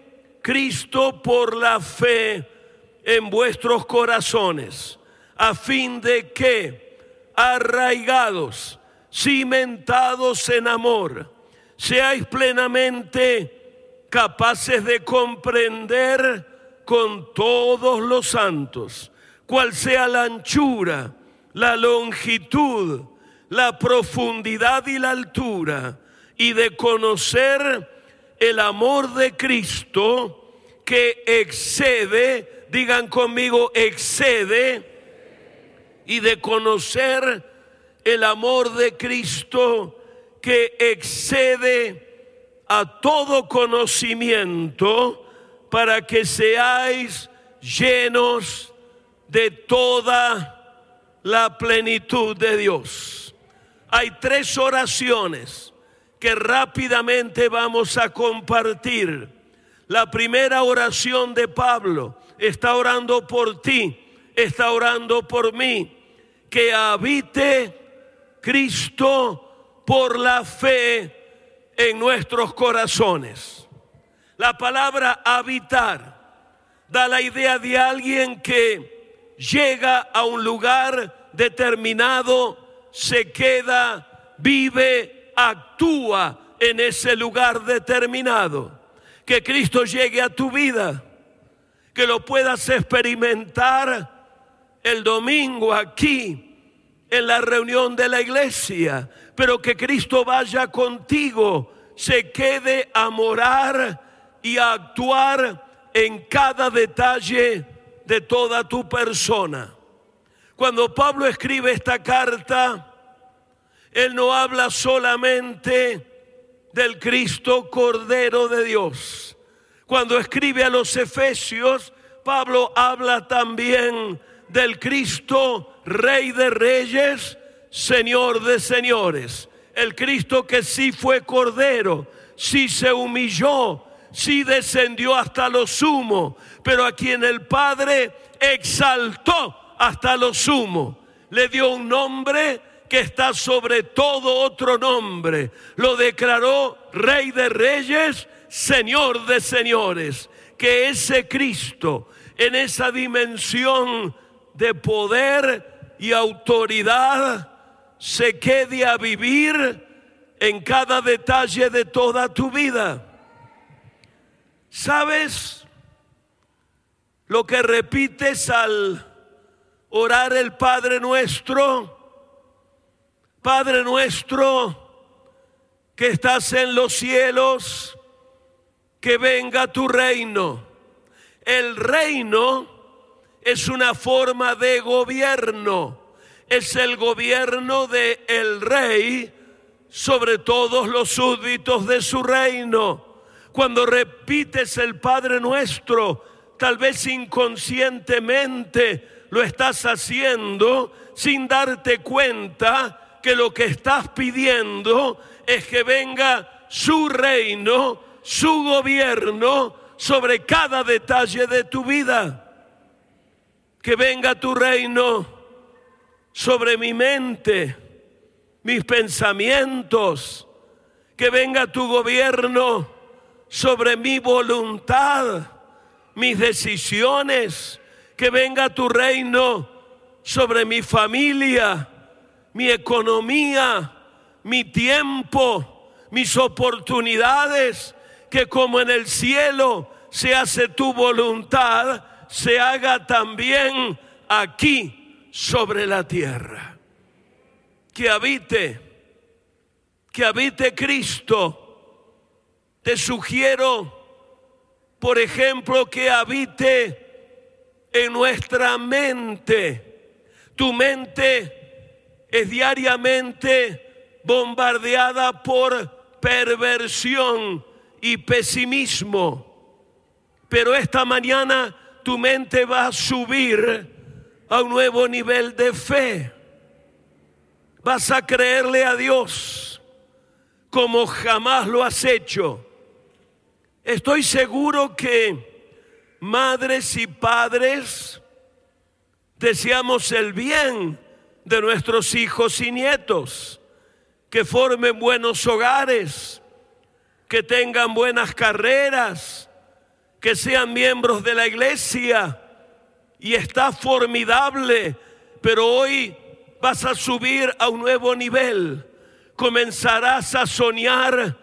Cristo por la fe en vuestros corazones a fin de que, arraigados, cimentados en amor, seáis plenamente capaces de comprender con todos los santos cuál sea la anchura, la longitud, la profundidad y la altura, y de conocer el amor de Cristo que excede, digan conmigo, excede y de conocer el amor de Cristo que excede a todo conocimiento para que seáis llenos de toda la plenitud de Dios. Hay tres oraciones que rápidamente vamos a compartir. La primera oración de Pablo está orando por ti, está orando por mí que habite Cristo por la fe en nuestros corazones. La palabra habitar da la idea de alguien que llega a un lugar determinado, se queda, vive, actúa en ese lugar determinado. Que Cristo llegue a tu vida, que lo puedas experimentar el domingo aquí en la reunión de la iglesia, pero que Cristo vaya contigo, se quede a morar y a actuar en cada detalle de toda tu persona. Cuando Pablo escribe esta carta, él no habla solamente del Cristo Cordero de Dios. Cuando escribe a los Efesios, Pablo habla también del Cristo Rey de Reyes, Señor de Señores. El Cristo que sí fue Cordero, sí se humilló, sí descendió hasta lo sumo, pero a quien el Padre exaltó hasta lo sumo. Le dio un nombre que está sobre todo otro nombre. Lo declaró Rey de Reyes, Señor de Señores. Que ese Cristo en esa dimensión de poder y autoridad se quede a vivir en cada detalle de toda tu vida. ¿Sabes lo que repites al orar el Padre nuestro? Padre nuestro que estás en los cielos, que venga tu reino. El reino es una forma de gobierno. Es el gobierno de el rey sobre todos los súbditos de su reino. Cuando repites el Padre nuestro, tal vez inconscientemente lo estás haciendo sin darte cuenta que lo que estás pidiendo es que venga su reino, su gobierno sobre cada detalle de tu vida. Que venga tu reino sobre mi mente, mis pensamientos, que venga tu gobierno sobre mi voluntad, mis decisiones, que venga tu reino sobre mi familia, mi economía, mi tiempo, mis oportunidades, que como en el cielo se hace tu voluntad, se haga también aquí sobre la tierra. Que habite, que habite Cristo. Te sugiero, por ejemplo, que habite en nuestra mente. Tu mente es diariamente bombardeada por perversión y pesimismo. Pero esta mañana tu mente va a subir a un nuevo nivel de fe. Vas a creerle a Dios como jamás lo has hecho. Estoy seguro que madres y padres deseamos el bien de nuestros hijos y nietos, que formen buenos hogares, que tengan buenas carreras, que sean miembros de la iglesia. Y está formidable, pero hoy vas a subir a un nuevo nivel. Comenzarás a soñar,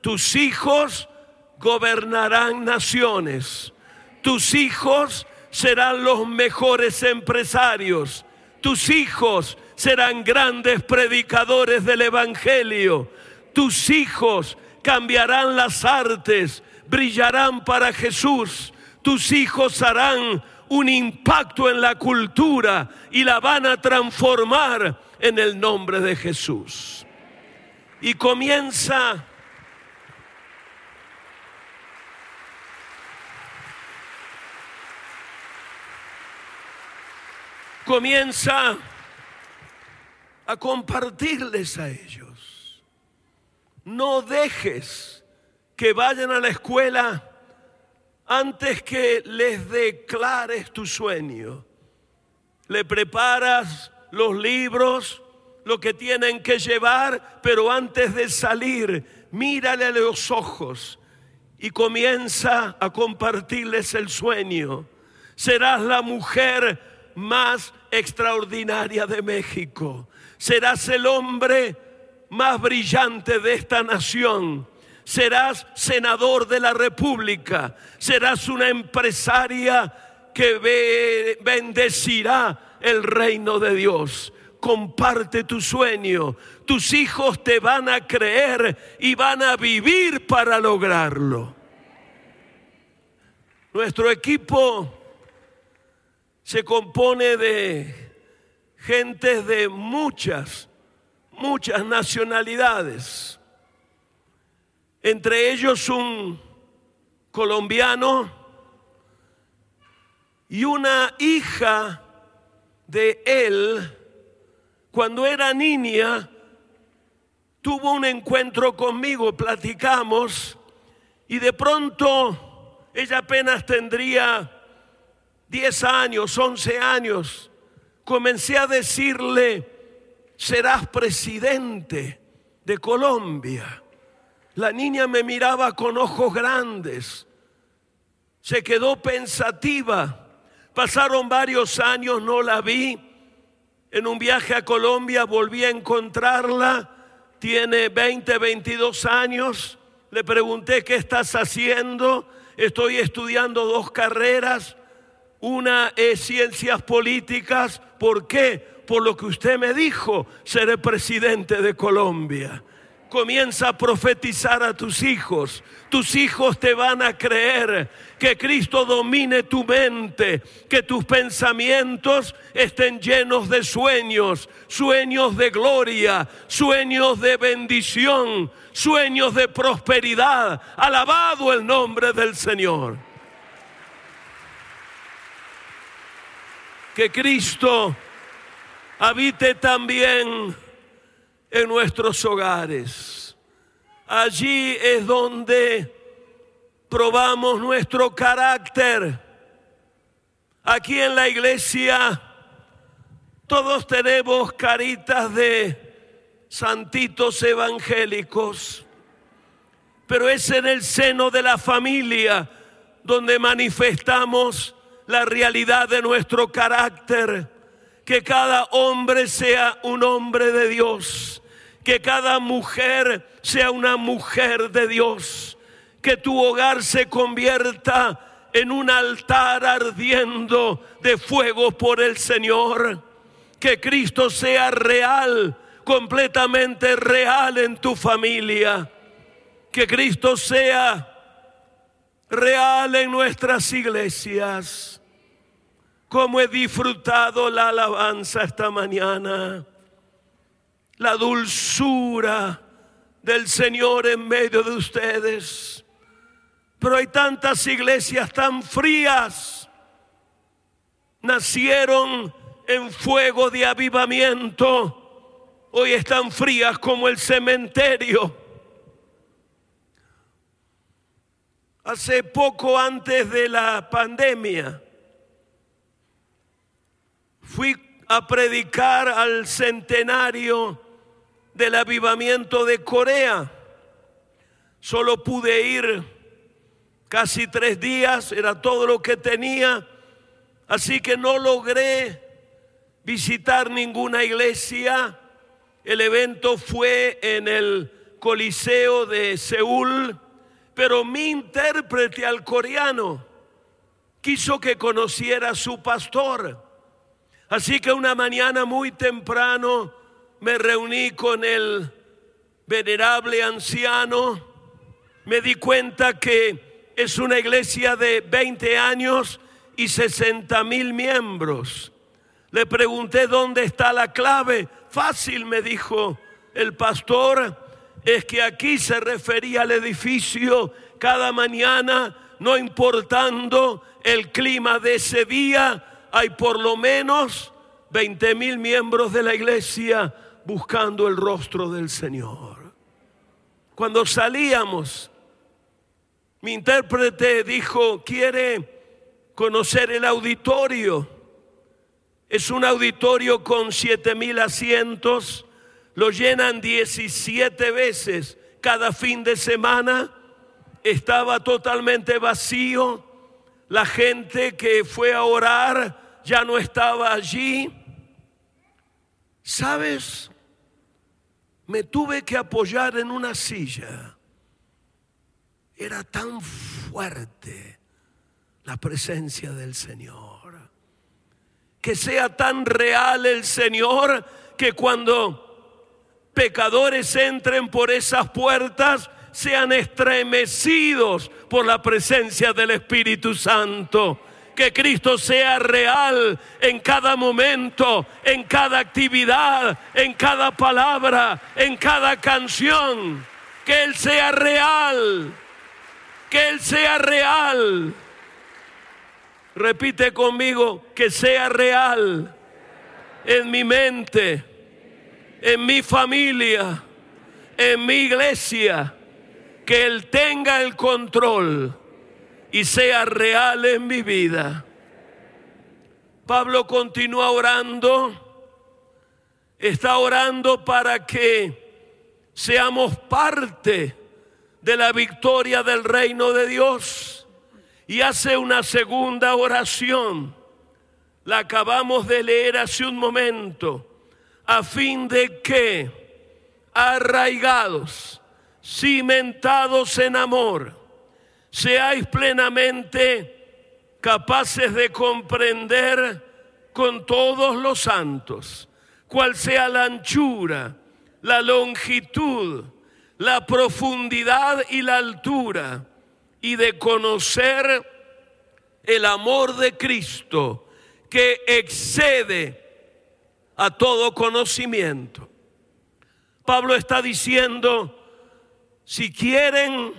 tus hijos gobernarán naciones, tus hijos serán los mejores empresarios, tus hijos serán grandes predicadores del Evangelio, tus hijos cambiarán las artes, brillarán para Jesús. Tus hijos harán un impacto en la cultura y la van a transformar en el nombre de Jesús. Y comienza comienza a compartirles a ellos. No dejes que vayan a la escuela antes que les declares tu sueño. Le preparas los libros, lo que tienen que llevar, pero antes de salir, mírale a los ojos y comienza a compartirles el sueño. Serás la mujer más extraordinaria de México. Serás el hombre más brillante de esta nación. Serás senador de la República. Serás una empresaria que bendecirá el reino de Dios. Comparte tu sueño. Tus hijos te van a creer y van a vivir para lograrlo. Nuestro equipo se compone de gentes de muchas, muchas nacionalidades. Entre ellos un colombiano y una hija de él, cuando era niña, tuvo un encuentro conmigo, platicamos, y de pronto ella apenas tendría 10 años, 11 años, comencé a decirle, serás presidente de Colombia. La niña me miraba con ojos grandes, se quedó pensativa Pasaron varios años, no la vi. En un viaje a Colombia volví a encontrarla. Tiene 20, 22 años. Le pregunté, ¿qué estás haciendo? Estoy estudiando dos carreras. Una es ciencias políticas. ¿Por qué? Por lo que usted me dijo, seré presidente de Colombia. Comienza a profetizar a tus hijos. Tus hijos te van a creer que Cristo domine tu mente, que tus pensamientos estén llenos de sueños, sueños de gloria, sueños de bendición, sueños de prosperidad. Alabado el nombre del Señor. Que Cristo habite también en nuestros hogares. Allí es donde probamos nuestro carácter. Aquí en la iglesia todos tenemos caritas de santitos evangélicos, pero es en el seno de la familia donde manifestamos la realidad de nuestro carácter. Que cada hombre sea un hombre de Dios, que cada mujer sea una mujer de Dios, que tu hogar se convierta en un altar ardiendo de fuego por el Señor, que Cristo sea real, completamente real en tu familia, que Cristo sea real en nuestras iglesias cómo he disfrutado la alabanza esta mañana, la dulzura del Señor en medio de ustedes. Pero hay tantas iglesias tan frías, nacieron en fuego de avivamiento, hoy están frías como el cementerio. Hace poco antes de la pandemia, fui a predicar al centenario del avivamiento de Corea. Solo pude ir casi tres días, era todo lo que tenía, así que no logré visitar ninguna iglesia. El evento fue en el Coliseo de Seúl, pero mi intérprete al coreano quiso que conociera a su pastor. Así que una mañana muy temprano me reuní con el venerable anciano, me di cuenta que es una iglesia de 20 años y 60 mil miembros. Le pregunté dónde está la clave. Fácil, me dijo el pastor, es que aquí se refería al edificio cada mañana, no importando el clima de ese día, hay por lo menos 20 mil miembros de la iglesia buscando el rostro del Señor. Cuando salíamos, mi intérprete dijo, quiere conocer el auditorio. Es un auditorio con 7 mil asientos, lo llenan 17 veces cada fin de semana estaba totalmente vacío. La gente que fue a orar ya no estaba allí. ¿Sabes? Me tuve que apoyar en una silla. Era tan fuerte la presencia del Señor. Que sea tan real el Señor que cuando pecadores entren por esas puertas, sean estremecidos por la presencia del Espíritu Santo. Que Cristo sea real en cada momento, en cada actividad, en cada palabra, en cada canción. Que Él sea real. Que Él sea real. Repite conmigo, que sea real en mi mente, en mi familia, en mi iglesia, que Él tenga el control y sea real en mi vida. Pablo continúa orando, está orando para que seamos parte de la victoria del reino de Dios y hace una segunda oración. La acabamos de leer hace un momento, a fin de que arraigados, cimentados en amor, seáis plenamente capaces de comprender con todos los santos cuál sea la anchura, la longitud, la profundidad y la altura, y de conocer el amor de Cristo que excede a todo conocimiento. Pablo está diciendo, si quieren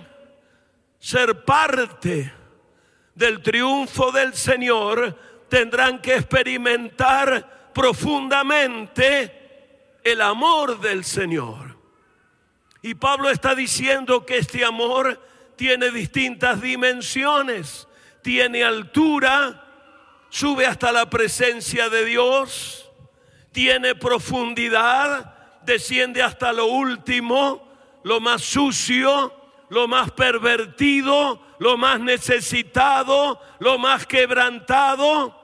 ser parte del triunfo del Señor, tendrán que experimentar profundamente el amor del Señor. Y Pablo está diciendo que este amor tiene distintas dimensiones, tiene altura, sube hasta la presencia de Dios, tiene profundidad, desciende hasta lo último, lo más sucio, lo más pervertido, lo más necesitado, lo más quebrantado.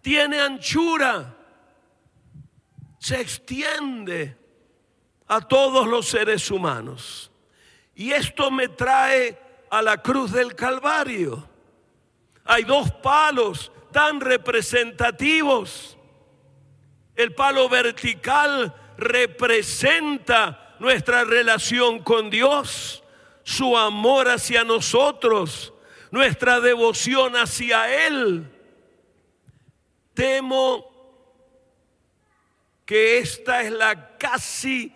Tiene anchura, se extiende a todos los seres humanos. Y esto me trae a la cruz del Calvario. Hay dos palos tan representativos. El palo vertical representa nuestra relación con Dios, su amor hacia nosotros, nuestra devoción hacia Él. Temo que esta es la casi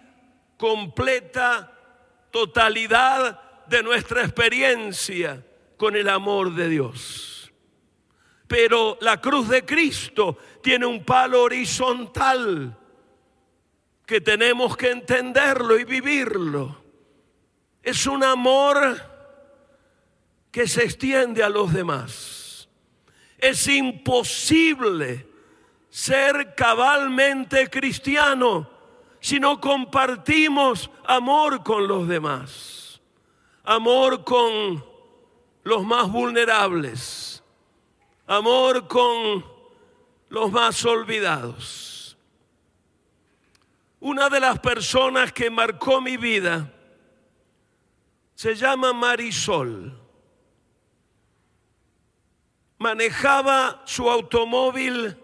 completa totalidad de nuestra experiencia con el amor de Dios. Pero la cruz de Cristo tiene un palo horizontal que tenemos que entenderlo y vivirlo. Es un amor que se extiende a los demás. Es imposible ser cabalmente cristiano si no compartimos amor con los demás. Amor con los más vulnerables. Amor con los más olvidados. Una de las personas que marcó mi vida se llama Marisol. Manejaba su automóvil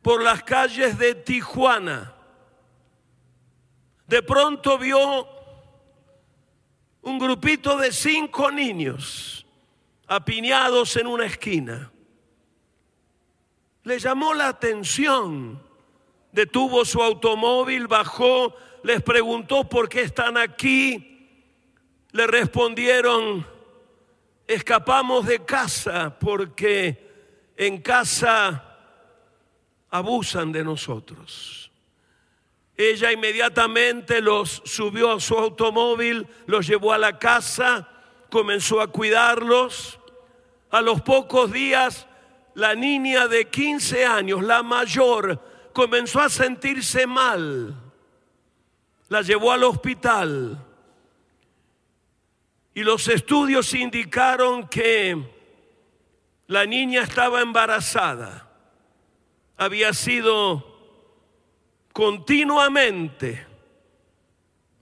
por las calles de Tijuana. De pronto vio un grupito de cinco niños apiñados en una esquina. Le llamó la atención detuvo su automóvil, bajó, les preguntó por qué están aquí. Le respondieron, escapamos de casa porque en casa abusan de nosotros. Ella inmediatamente los subió a su automóvil, los llevó a la casa, comenzó a cuidarlos. A los pocos días, la niña de 15 años, la mayor, comenzó a sentirse mal. La llevó al hospital. Y los estudios indicaron que la niña estaba embarazada. Había sido continuamente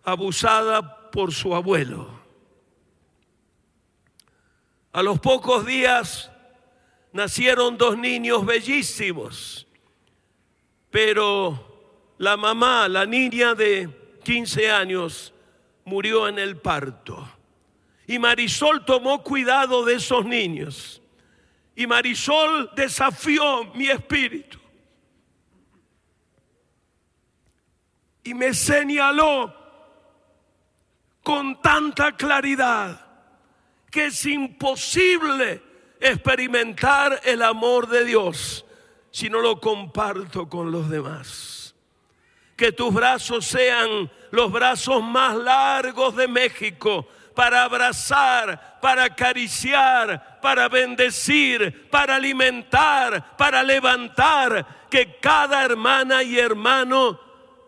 abusada por su abuelo. A los pocos días nacieron dos niños bellísimos, pero la mamá, la niña de 15 años, murió en el parto. Y Marisol tomó cuidado de esos niños. Y Marisol desafió mi espíritu. Y me señaló con tanta claridad que es imposible experimentar el amor de Dios si no lo comparto con los demás. Que tus brazos sean los brazos más largos de México para abrazar, para acariciar, para bendecir, para alimentar, para levantar. Que cada hermana y hermano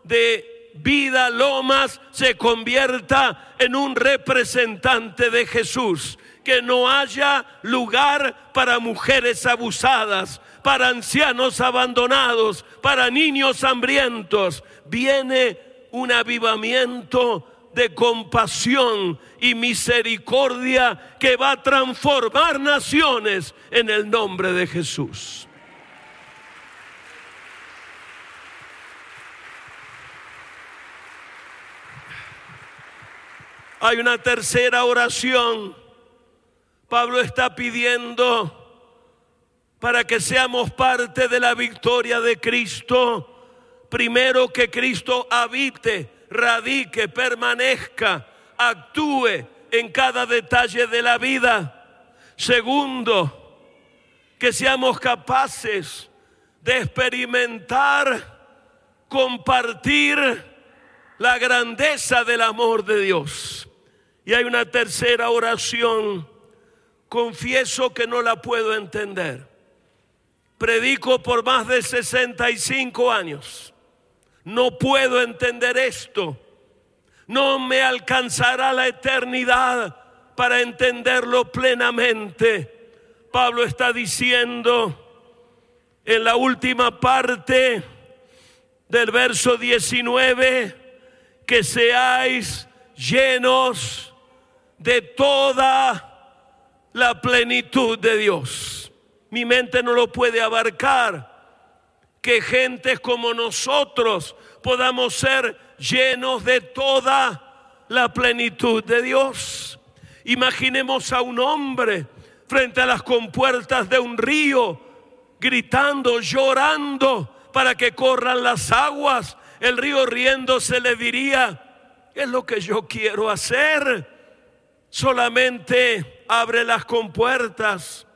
de vida Lomas se convierta en un representante de Jesús. Que no haya lugar para mujeres abusadas, para ancianos abandonados, para niños hambrientos. Viene un avivamiento de compasión y misericordia que va a transformar naciones en el nombre de Jesús. Hay una tercera oración. Pablo está pidiendo para que seamos parte de la victoria de Cristo. Primero que Cristo habite radique, permanezca, actúe en cada detalle de la vida. Segundo, que seamos capaces de experimentar, compartir la grandeza del amor de Dios. Y hay una tercera oración, confieso que no la puedo entender. Predico por más de 65 años no puedo entender esto. No me alcanzará la eternidad para entenderlo plenamente. Pablo está diciendo en la última parte del verso 19 que seáis llenos de toda la plenitud de Dios. Mi mente no lo puede abarcar que gentes como nosotros podamos ser llenos de toda la plenitud de Dios. Imaginemos a un hombre frente a las compuertas de un río, gritando, llorando para que corran las aguas. El río riéndose le diría, es lo que yo quiero hacer. Solamente abre las compuertas,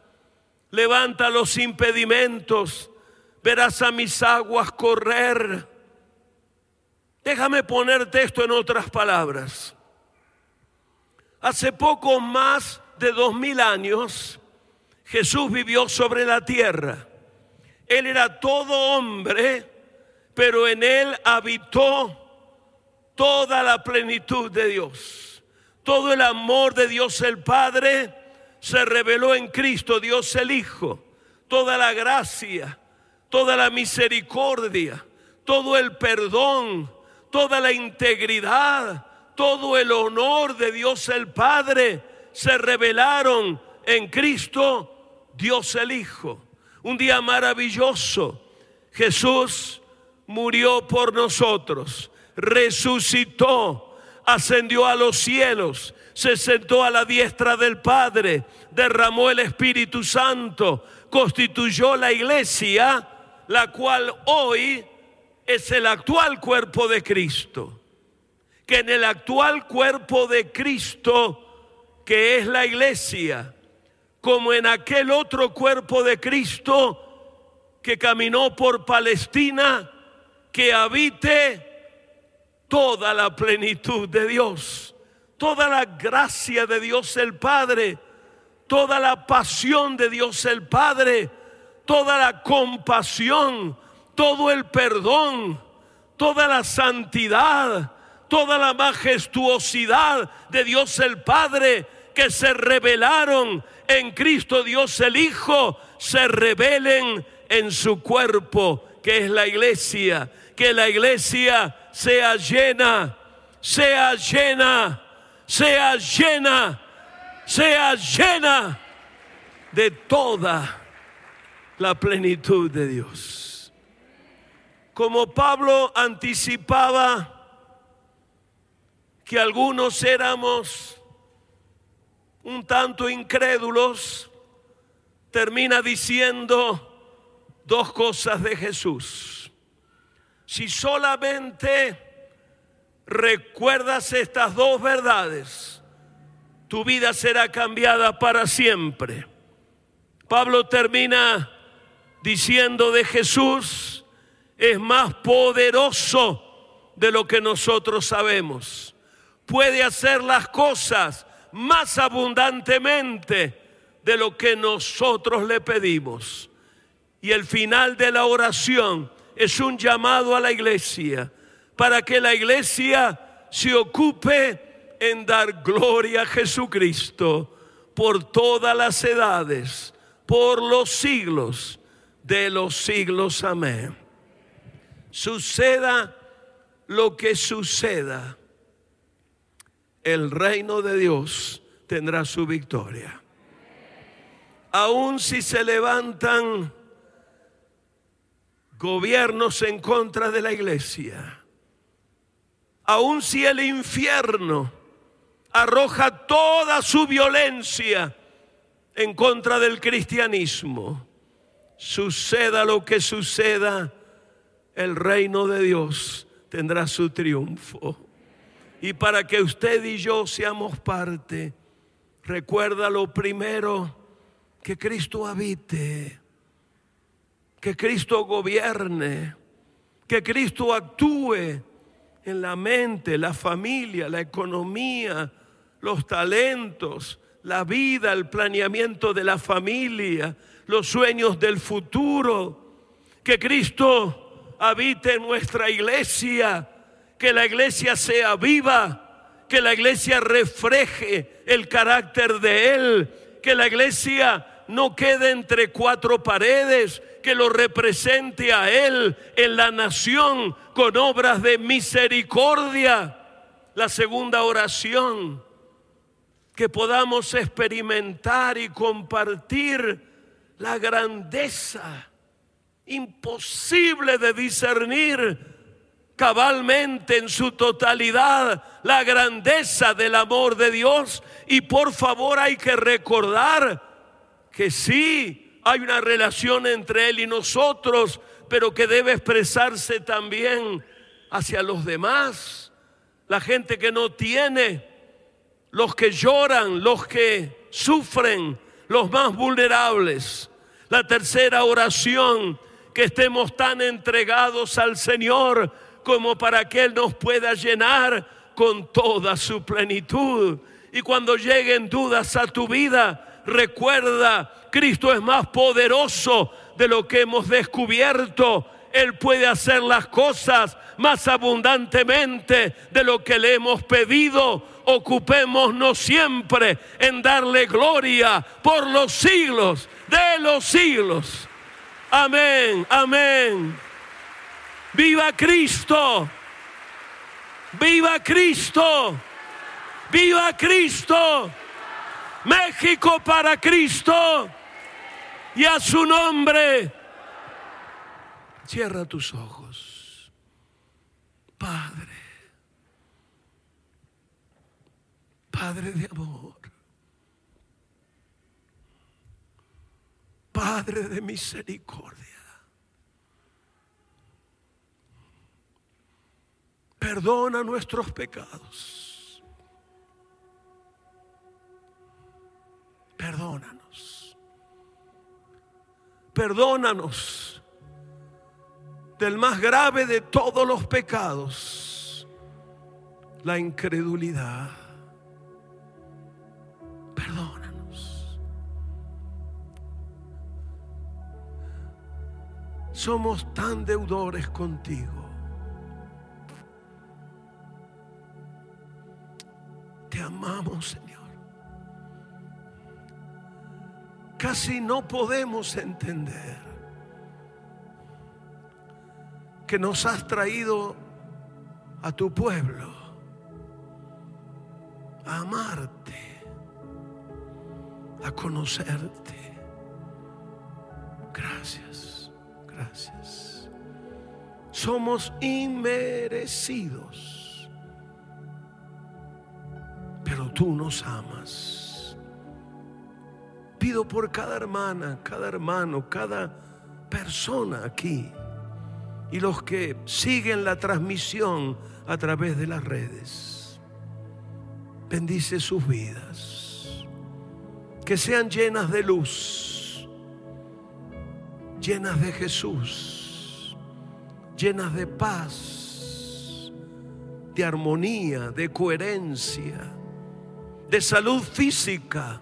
levanta los impedimentos verás a mis aguas correr. Déjame ponerte esto en otras palabras. Hace poco más de dos mil años, Jesús vivió sobre la tierra. Él era todo hombre, pero en él habitó toda la plenitud de Dios. Todo el amor de Dios el Padre se reveló en Cristo, Dios el Hijo. Toda la gracia, toda la misericordia, todo el perdón, toda la integridad, todo el honor de Dios el Padre se revelaron en Cristo, Dios el Hijo. Un día maravilloso, Jesús murió por nosotros, resucitó, ascendió a los cielos, se sentó a la diestra del Padre, derramó el Espíritu Santo, constituyó la iglesia la cual hoy es el actual cuerpo de Cristo. Que en el actual cuerpo de Cristo, que es la iglesia, como en aquel otro cuerpo de Cristo que caminó por Palestina, que habite toda la plenitud de Dios, toda la gracia de Dios el Padre, toda la pasión de Dios el Padre toda la compasión, todo el perdón, toda la santidad, toda la majestuosidad de Dios el Padre que se revelaron en Cristo Dios el Hijo, se revelen en su cuerpo, que es la iglesia. Que la iglesia sea llena, sea llena, sea llena, sea llena de toda la plenitud de Dios. Como Pablo anticipaba que algunos éramos un tanto incrédulos, termina diciendo dos cosas de Jesús. Si solamente recuerdas estas dos verdades, tu vida será cambiada para siempre. Pablo termina diciendo de Jesús, es más poderoso de lo que nosotros sabemos. Puede hacer las cosas más abundantemente de lo que nosotros le pedimos. Y el final de la oración es un llamado a la iglesia para que la iglesia se ocupe en dar gloria a Jesucristo por todas las edades, por los siglos de los siglos. Amén. Suceda lo que suceda, el reino de Dios tendrá su victoria. Aun si se levantan gobiernos en contra de la iglesia, aun si el infierno arroja toda su violencia en contra del cristianismo, suceda lo que suceda, el reino de Dios tendrá su triunfo. Y para que usted y yo seamos parte, recuerda lo primero, que Cristo habite, que Cristo gobierne, que Cristo actúe en la mente, la familia, la economía, los talentos, la vida, el planeamiento de la familia, los sueños del futuro. Que Cristo habite en nuestra iglesia, que la iglesia sea viva, que la iglesia refleje el carácter de Él, que la iglesia no quede entre cuatro paredes, que lo represente a Él en la nación con obras de misericordia. La segunda oración, que podamos experimentar y compartir la grandeza imposible de discernir cabalmente en su totalidad la grandeza del amor de Dios. Y por favor hay que recordar que sí hay una relación entre Él y nosotros, pero que debe expresarse también hacia los demás, la gente que no tiene, los que lloran, los que sufren, los más vulnerables. La tercera oración, que estemos tan entregados al Señor como para que Él nos pueda llenar con toda su plenitud. Y cuando lleguen dudas a tu vida, recuerda, Cristo es más poderoso de lo que hemos descubierto. Él puede hacer las cosas más abundantemente de lo que le hemos pedido. Ocupémonos siempre en darle gloria por los siglos de los siglos. Amén, amén. Viva Cristo. Viva Cristo. Viva Cristo. México para Cristo. Y a su nombre. Cierra tus ojos. Padre. Padre de amor. Padre de misericordia. Perdona nuestros pecados. Perdónanos. Perdónanos del más grave de todos los pecados, la incredulidad. Perdónanos. Somos tan deudores contigo. Te amamos, Señor. Casi no podemos entender que nos has traído a tu pueblo a amarte, a conocerte. Gracias, gracias. Somos inmerecidos, pero tú nos amas. Pido por cada hermana, cada hermano, cada persona aquí y los que siguen la transmisión a través de las redes. Bendice sus vidas. Que sean llenas de luz, llenas de Jesús, llenas de paz, de armonía, de coherencia, de salud física,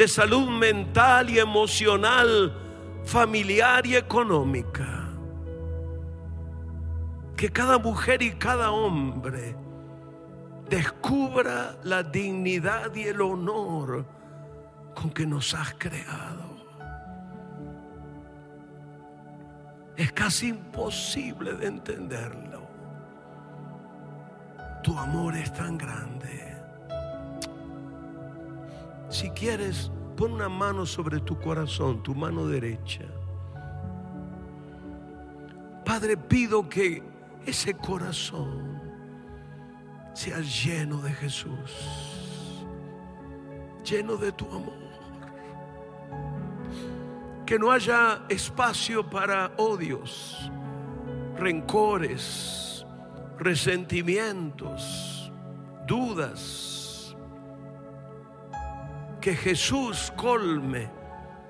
de salud mental y emocional, familiar y económica. Que cada mujer y cada hombre descubra la dignidad y el honor con que nos has creado. Es casi imposible de entenderlo. Tu amor es tan grande. Si quieres, pon una mano sobre tu corazón, tu mano derecha. Padre, pido que ese corazón sea lleno de Jesús, lleno de tu amor. Que no haya espacio para odios, rencores, resentimientos, dudas. Que Jesús colme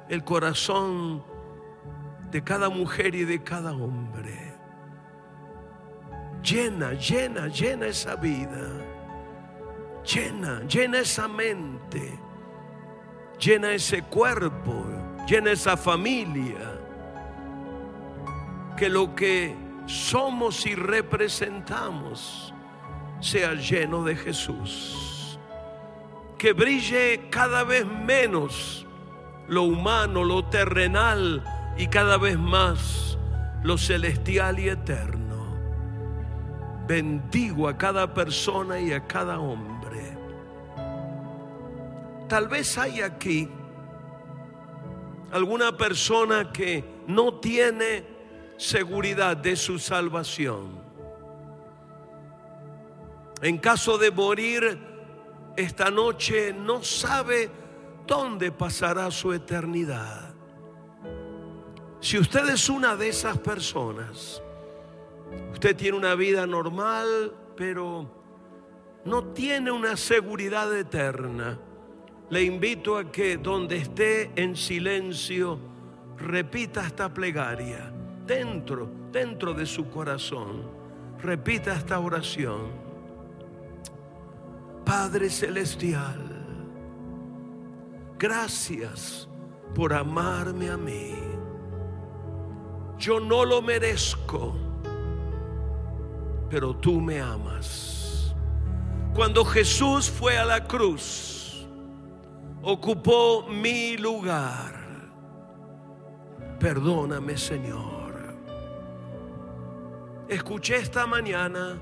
el corazón de cada mujer y de cada hombre. Llena, llena, llena esa vida. Llena, llena esa mente. Llena ese cuerpo. Llena esa familia. Que lo que somos y representamos sea lleno de Jesús. Que brille cada vez menos lo humano, lo terrenal y cada vez más lo celestial y eterno. Bendigo a cada persona y a cada hombre. Tal vez hay aquí alguna persona que no tiene seguridad de su salvación. En caso de morir esta noche, no sabe dónde pasará su eternidad. Si usted es una de esas personas, usted tiene una vida normal, pero no tiene una seguridad eterna, le invito a que donde esté en silencio, repita esta plegaria dentro, dentro de su corazón. Repita esta oración. Padre Celestial, gracias por amarme a mí. Yo no lo merezco, pero tú me amas. Cuando Jesús fue a la cruz, ocupó mi lugar. Perdóname, Señor. Escuché esta mañana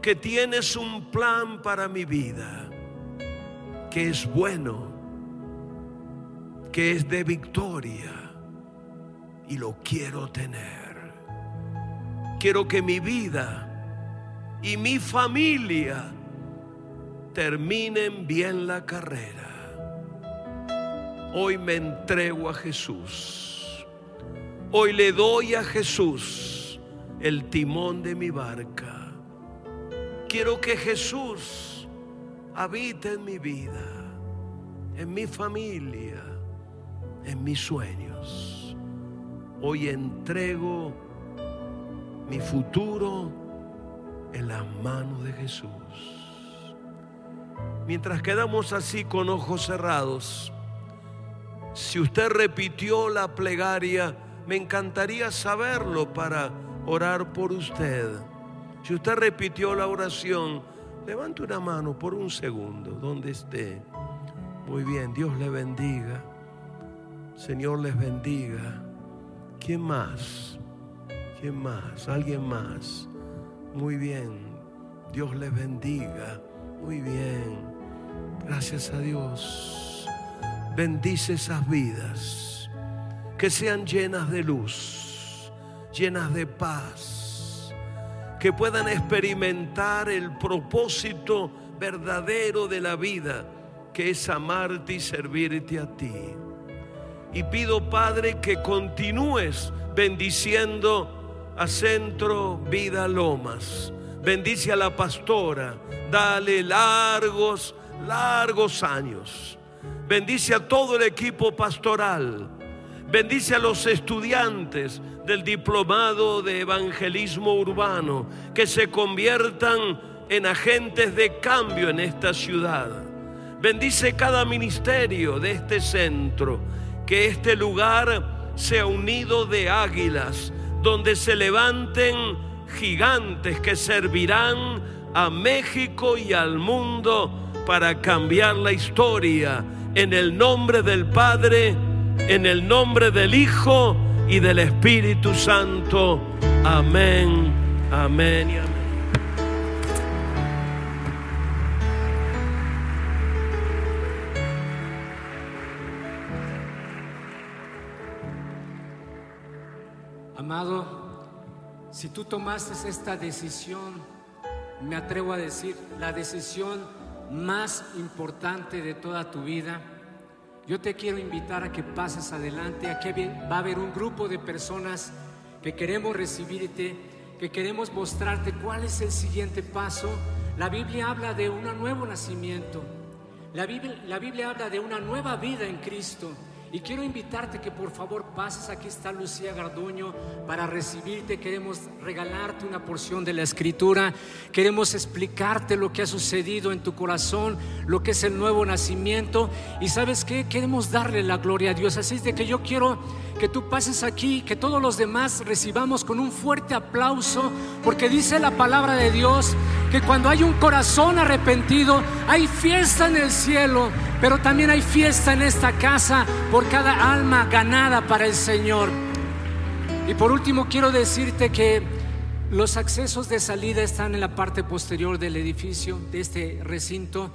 que tienes un plan para mi vida, que es bueno, que es de victoria y lo quiero tener. Quiero que mi vida y mi familia terminen bien la carrera. Hoy me entrego a Jesús. Hoy le doy a Jesús el timón de mi barca. Quiero que Jesús habite en mi vida, en mi familia, en mis sueños. Hoy entrego mi futuro en las manos de Jesús. Mientras quedamos así con ojos cerrados, si usted repitió la plegaria, me encantaría saberlo para orar por usted. Si usted repitió la oración, levante una mano por un segundo, donde esté. Muy bien, Dios le bendiga. Señor les bendiga. ¿Quién más? ¿Quién más? ¿Alguien más? Muy bien. Dios les bendiga. Muy bien. Gracias a Dios. Bendice esas vidas. Que sean llenas de luz, llenas de paz. Que puedan experimentar el propósito verdadero de la vida, que es amarte y servirte a ti. Y pido, Padre, que continúes bendiciendo a Centro Vida Lomas. Bendice a la pastora, dale largos, largos años. Bendice a todo el equipo pastoral. Bendice a los estudiantes del diplomado de evangelismo urbano que se conviertan en agentes de cambio en esta ciudad. Bendice cada ministerio de este centro, que este lugar sea un nido de águilas, donde se levanten gigantes que servirán a México y al mundo para cambiar la historia. En el nombre del Padre, en el nombre del Hijo y del Espíritu Santo. Amén, amén y amén. Amado, si tú tomaste esta decisión, me atrevo a decir, la decisión más importante de toda tu vida, yo te quiero invitar a que pases adelante. Aquí va a haber un grupo de personas que queremos recibirte, que queremos mostrarte cuál es el siguiente paso. La Biblia habla de un nuevo nacimiento. La Biblia, la Biblia habla de una nueva vida en Cristo. Y quiero invitarte que por favor pases, aquí está Lucía Garduño para recibirte. Queremos regalarte una porción de la escritura. Queremos explicarte lo que ha sucedido en tu corazón, lo que es el nuevo nacimiento. Y sabes qué, queremos darle la gloria a Dios. Así es de que yo quiero que tú pases aquí, que todos los demás recibamos con un fuerte aplauso, porque dice la palabra de Dios que cuando hay un corazón arrepentido, hay fiesta en el cielo, pero también hay fiesta en esta casa por cada alma ganada para el Señor. Y por último quiero decirte que los accesos de salida están en la parte posterior del edificio, de este recinto.